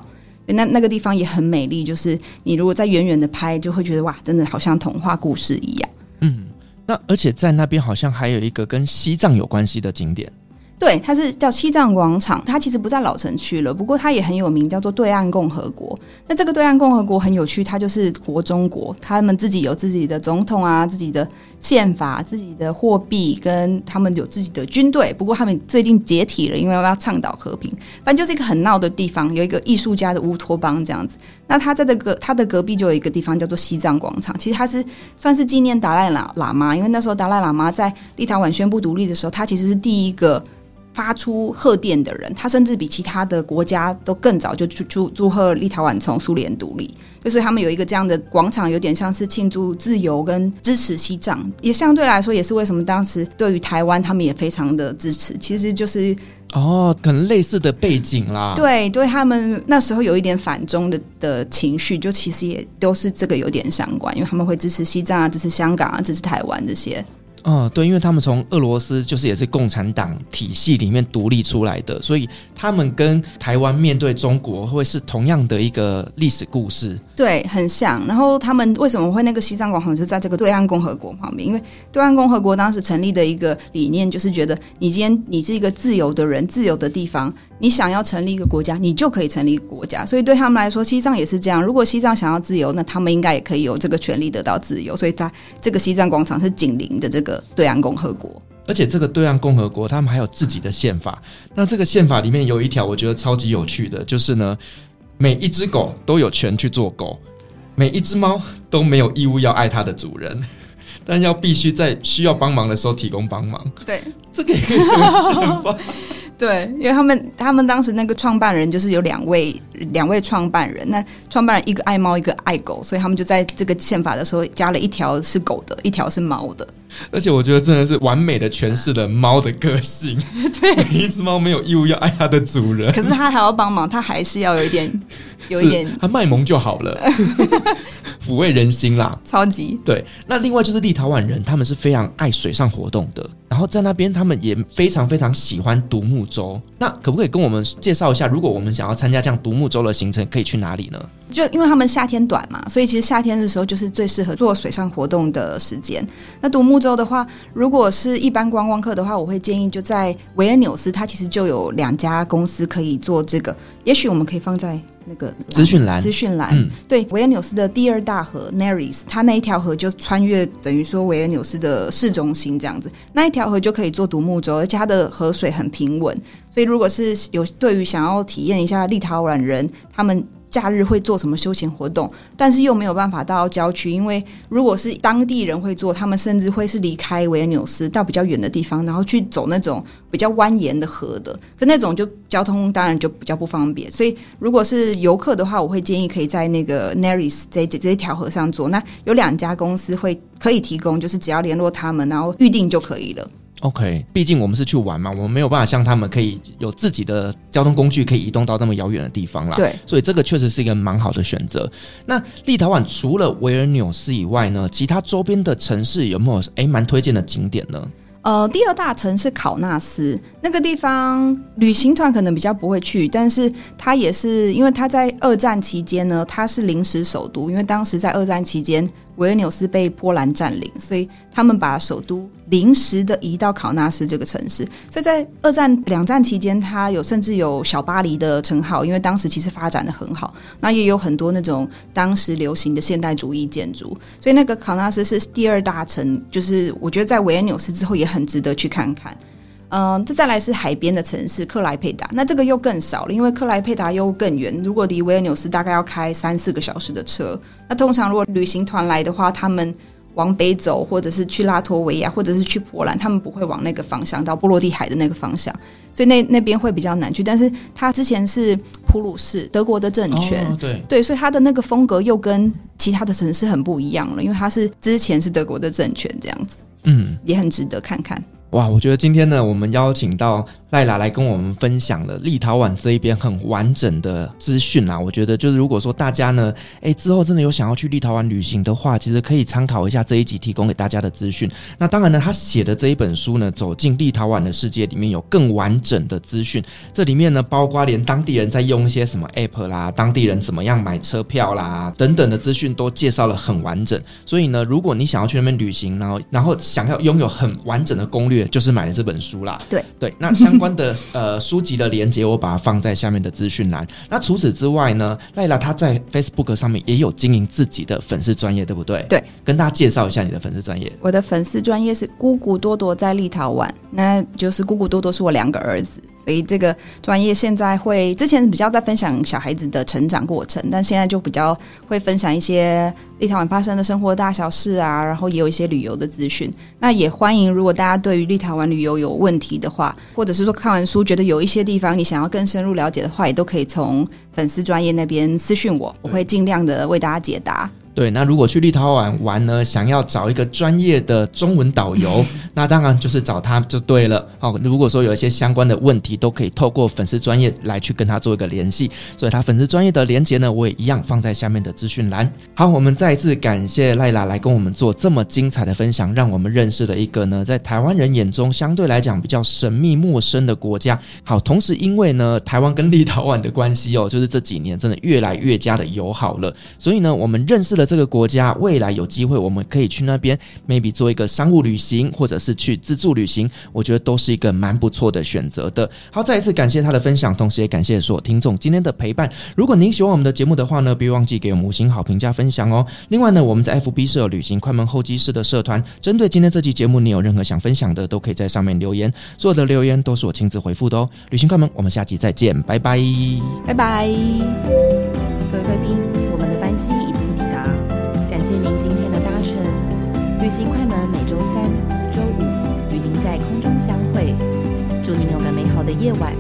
那那个地方也很美丽，就是你如果在远远的拍，就会觉得哇，真的好像童话故事一样。嗯，那而且在那边好像还有一个跟西藏有关系的景点。对，它是叫西藏广场，它其实不在老城区了，不过它也很有名，叫做对岸共和国。那这个对岸共和国很有趣，它就是国中国，他们自己有自己的总统啊，自己的宪法，自己的货币，跟他们有自己的军队。不过他们最近解体了，因为要倡导和平。反正就是一个很闹的地方，有一个艺术家的乌托邦这样子。那他在这个他的隔壁就有一个地方叫做西藏广场，其实他是算是纪念达赖喇喇嘛，因为那时候达赖喇嘛在立陶宛宣布独立的时候，他其实是第一个。发出贺电的人，他甚至比其他的国家都更早就祝祝祝贺立陶宛从苏联独立，就所以他们有一个这样的广场，有点像是庆祝自由跟支持西藏，也相对来说也是为什么当时对于台湾他们也非常的支持，其实就是哦，可能类似的背景啦。对，对他们那时候有一点反中的的情绪，就其实也都是这个有点相关，因为他们会支持西藏啊，支持香港啊，支持台湾这些。嗯，对，因为他们从俄罗斯就是也是共产党体系里面独立出来的，所以他们跟台湾面对中国会是同样的一个历史故事。对，很像。然后他们为什么会那个西藏广场就在这个对岸共和国旁边？因为对岸共和国当时成立的一个理念就是觉得，你今天你是一个自由的人，自由的地方。你想要成立一个国家，你就可以成立一个国家。所以对他们来说，西藏也是这样。如果西藏想要自由，那他们应该也可以有这个权利得到自由。所以，他这个西藏广场是紧邻的这个对岸共和国。而且，这个对岸共和国他们还有自己的宪法。那这个宪法里面有一条，我觉得超级有趣的，就是呢，每一只狗都有权去做狗，每一只猫都没有义务要爱它的主人，但要必须在需要帮忙的时候提供帮忙。对，这个也可以说宪法。对，因为他们他们当时那个创办人就是有两位两位创办人，那创办人一个爱猫，一个爱狗，所以他们就在这个宪法的时候加了一条是狗的，一条是猫的。而且我觉得真的是完美的诠释了猫的个性。对，每一只猫没有义务要爱它的主人，可是它还要帮忙，它还是要有一点有一点，它卖萌就好了。抚慰人心啦，超级对。那另外就是立陶宛人，他们是非常爱水上活动的，然后在那边他们也非常非常喜欢独木舟。那可不可以跟我们介绍一下，如果我们想要参加这样独木舟的行程，可以去哪里呢？就因为他们夏天短嘛，所以其实夏天的时候就是最适合做水上活动的时间。那独木舟的话，如果是一般观光客的话，我会建议就在维恩纽斯，它其实就有两家公司可以做这个。也许我们可以放在那个资讯栏，资讯栏。嗯，对，维尔纽斯的第二大河 n a r i s 它那一条河就穿越等于说维尔纽斯的市中心这样子，那一条河就可以做独木舟，而且它的河水很平稳。所以，如果是有对于想要体验一下立陶宛人，他们假日会做什么休闲活动，但是又没有办法到郊区，因为如果是当地人会做，他们甚至会是离开维尔纽斯到比较远的地方，然后去走那种比较蜿蜒的河的，可那种就交通当然就比较不方便。所以，如果是游客的话，我会建议可以在那个 Neris 这这这条河上做。那有两家公司会可以提供，就是只要联络他们，然后预定就可以了。OK，毕竟我们是去玩嘛，我们没有办法像他们可以有自己的交通工具，可以移动到那么遥远的地方啦。对，所以这个确实是一个蛮好的选择。那立陶宛除了维尔纽斯以外呢，其他周边的城市有没有诶蛮推荐的景点呢？呃，第二大城市考纳斯，那个地方旅行团可能比较不会去，但是它也是因为它在二战期间呢，它是临时首都，因为当时在二战期间。维尔纽斯被波兰占领，所以他们把首都临时的移到考纳斯这个城市。所以在二战、两战期间，它有甚至有小巴黎的称号，因为当时其实发展的很好。那也有很多那种当时流行的现代主义建筑，所以那个考纳斯是第二大城，就是我觉得在维尔纽斯之后也很值得去看看。嗯，这再来是海边的城市克莱佩达，那这个又更少了，因为克莱佩达又更远，如果离维尔纽斯大概要开三四个小时的车。那通常如果旅行团来的话，他们往北走，或者是去拉脱维亚，或者是去波兰，他们不会往那个方向到波罗的海的那个方向，所以那那边会比较难去。但是它之前是普鲁士德国的政权，哦、对对，所以它的那个风格又跟其他的城市很不一样了，因为它是之前是德国的政权这样子，嗯，也很值得看看。哇，我觉得今天呢，我们邀请到赖拉来跟我们分享了立陶宛这一边很完整的资讯啦。我觉得就是如果说大家呢，哎之后真的有想要去立陶宛旅行的话，其实可以参考一下这一集提供给大家的资讯。那当然呢，他写的这一本书呢，走进立陶宛的世界里面有更完整的资讯。这里面呢，包括连当地人在用一些什么 app 啦，当地人怎么样买车票啦等等的资讯都介绍了很完整。所以呢，如果你想要去那边旅行，然后然后想要拥有很完整的攻略。就是买了这本书啦，对对，那相关的呃书籍的连接，我把它放在下面的资讯栏。那除此之外呢，赖拉他在 Facebook 上面也有经营自己的粉丝专业，对不对？对，跟大家介绍一下你的粉丝专业。我的粉丝专业是姑姑多多在立陶宛，那就是姑姑多多是我两个儿子。所以这个专业现在会之前比较在分享小孩子的成长过程，但现在就比较会分享一些立陶宛发生的生活大小事啊，然后也有一些旅游的资讯。那也欢迎，如果大家对于立陶宛旅游有问题的话，或者是说看完书觉得有一些地方你想要更深入了解的话，也都可以从粉丝专业那边私讯我，我会尽量的为大家解答。对，那如果去立陶宛玩呢，想要找一个专业的中文导游，那当然就是找他就对了。好，如果说有一些相关的问题，都可以透过粉丝专业来去跟他做一个联系。所以他粉丝专业的连接呢，我也一样放在下面的资讯栏。好，我们再一次感谢赖拉来跟我们做这么精彩的分享，让我们认识了一个呢，在台湾人眼中相对来讲比较神秘陌生的国家。好，同时因为呢，台湾跟立陶宛的关系哦，就是这几年真的越来越加的友好了，所以呢，我们认识了。这个国家未来有机会，我们可以去那边，maybe 做一个商务旅行，或者是去自助旅行，我觉得都是一个蛮不错的选择的。好，再一次感谢他的分享，同时也感谢所有听众今天的陪伴。如果您喜欢我们的节目的话呢，别忘记给我们五星好评加分享哦。另外呢，我们在 FB 设有旅行快门候机室的社团，针对今天这期节目，你有任何想分享的，都可以在上面留言，所有的留言都是我亲自回复的哦。旅行快门，我们下期再见，拜拜，拜拜，新快门每周三、周五与您在空中相会，祝您有个美好的夜晚。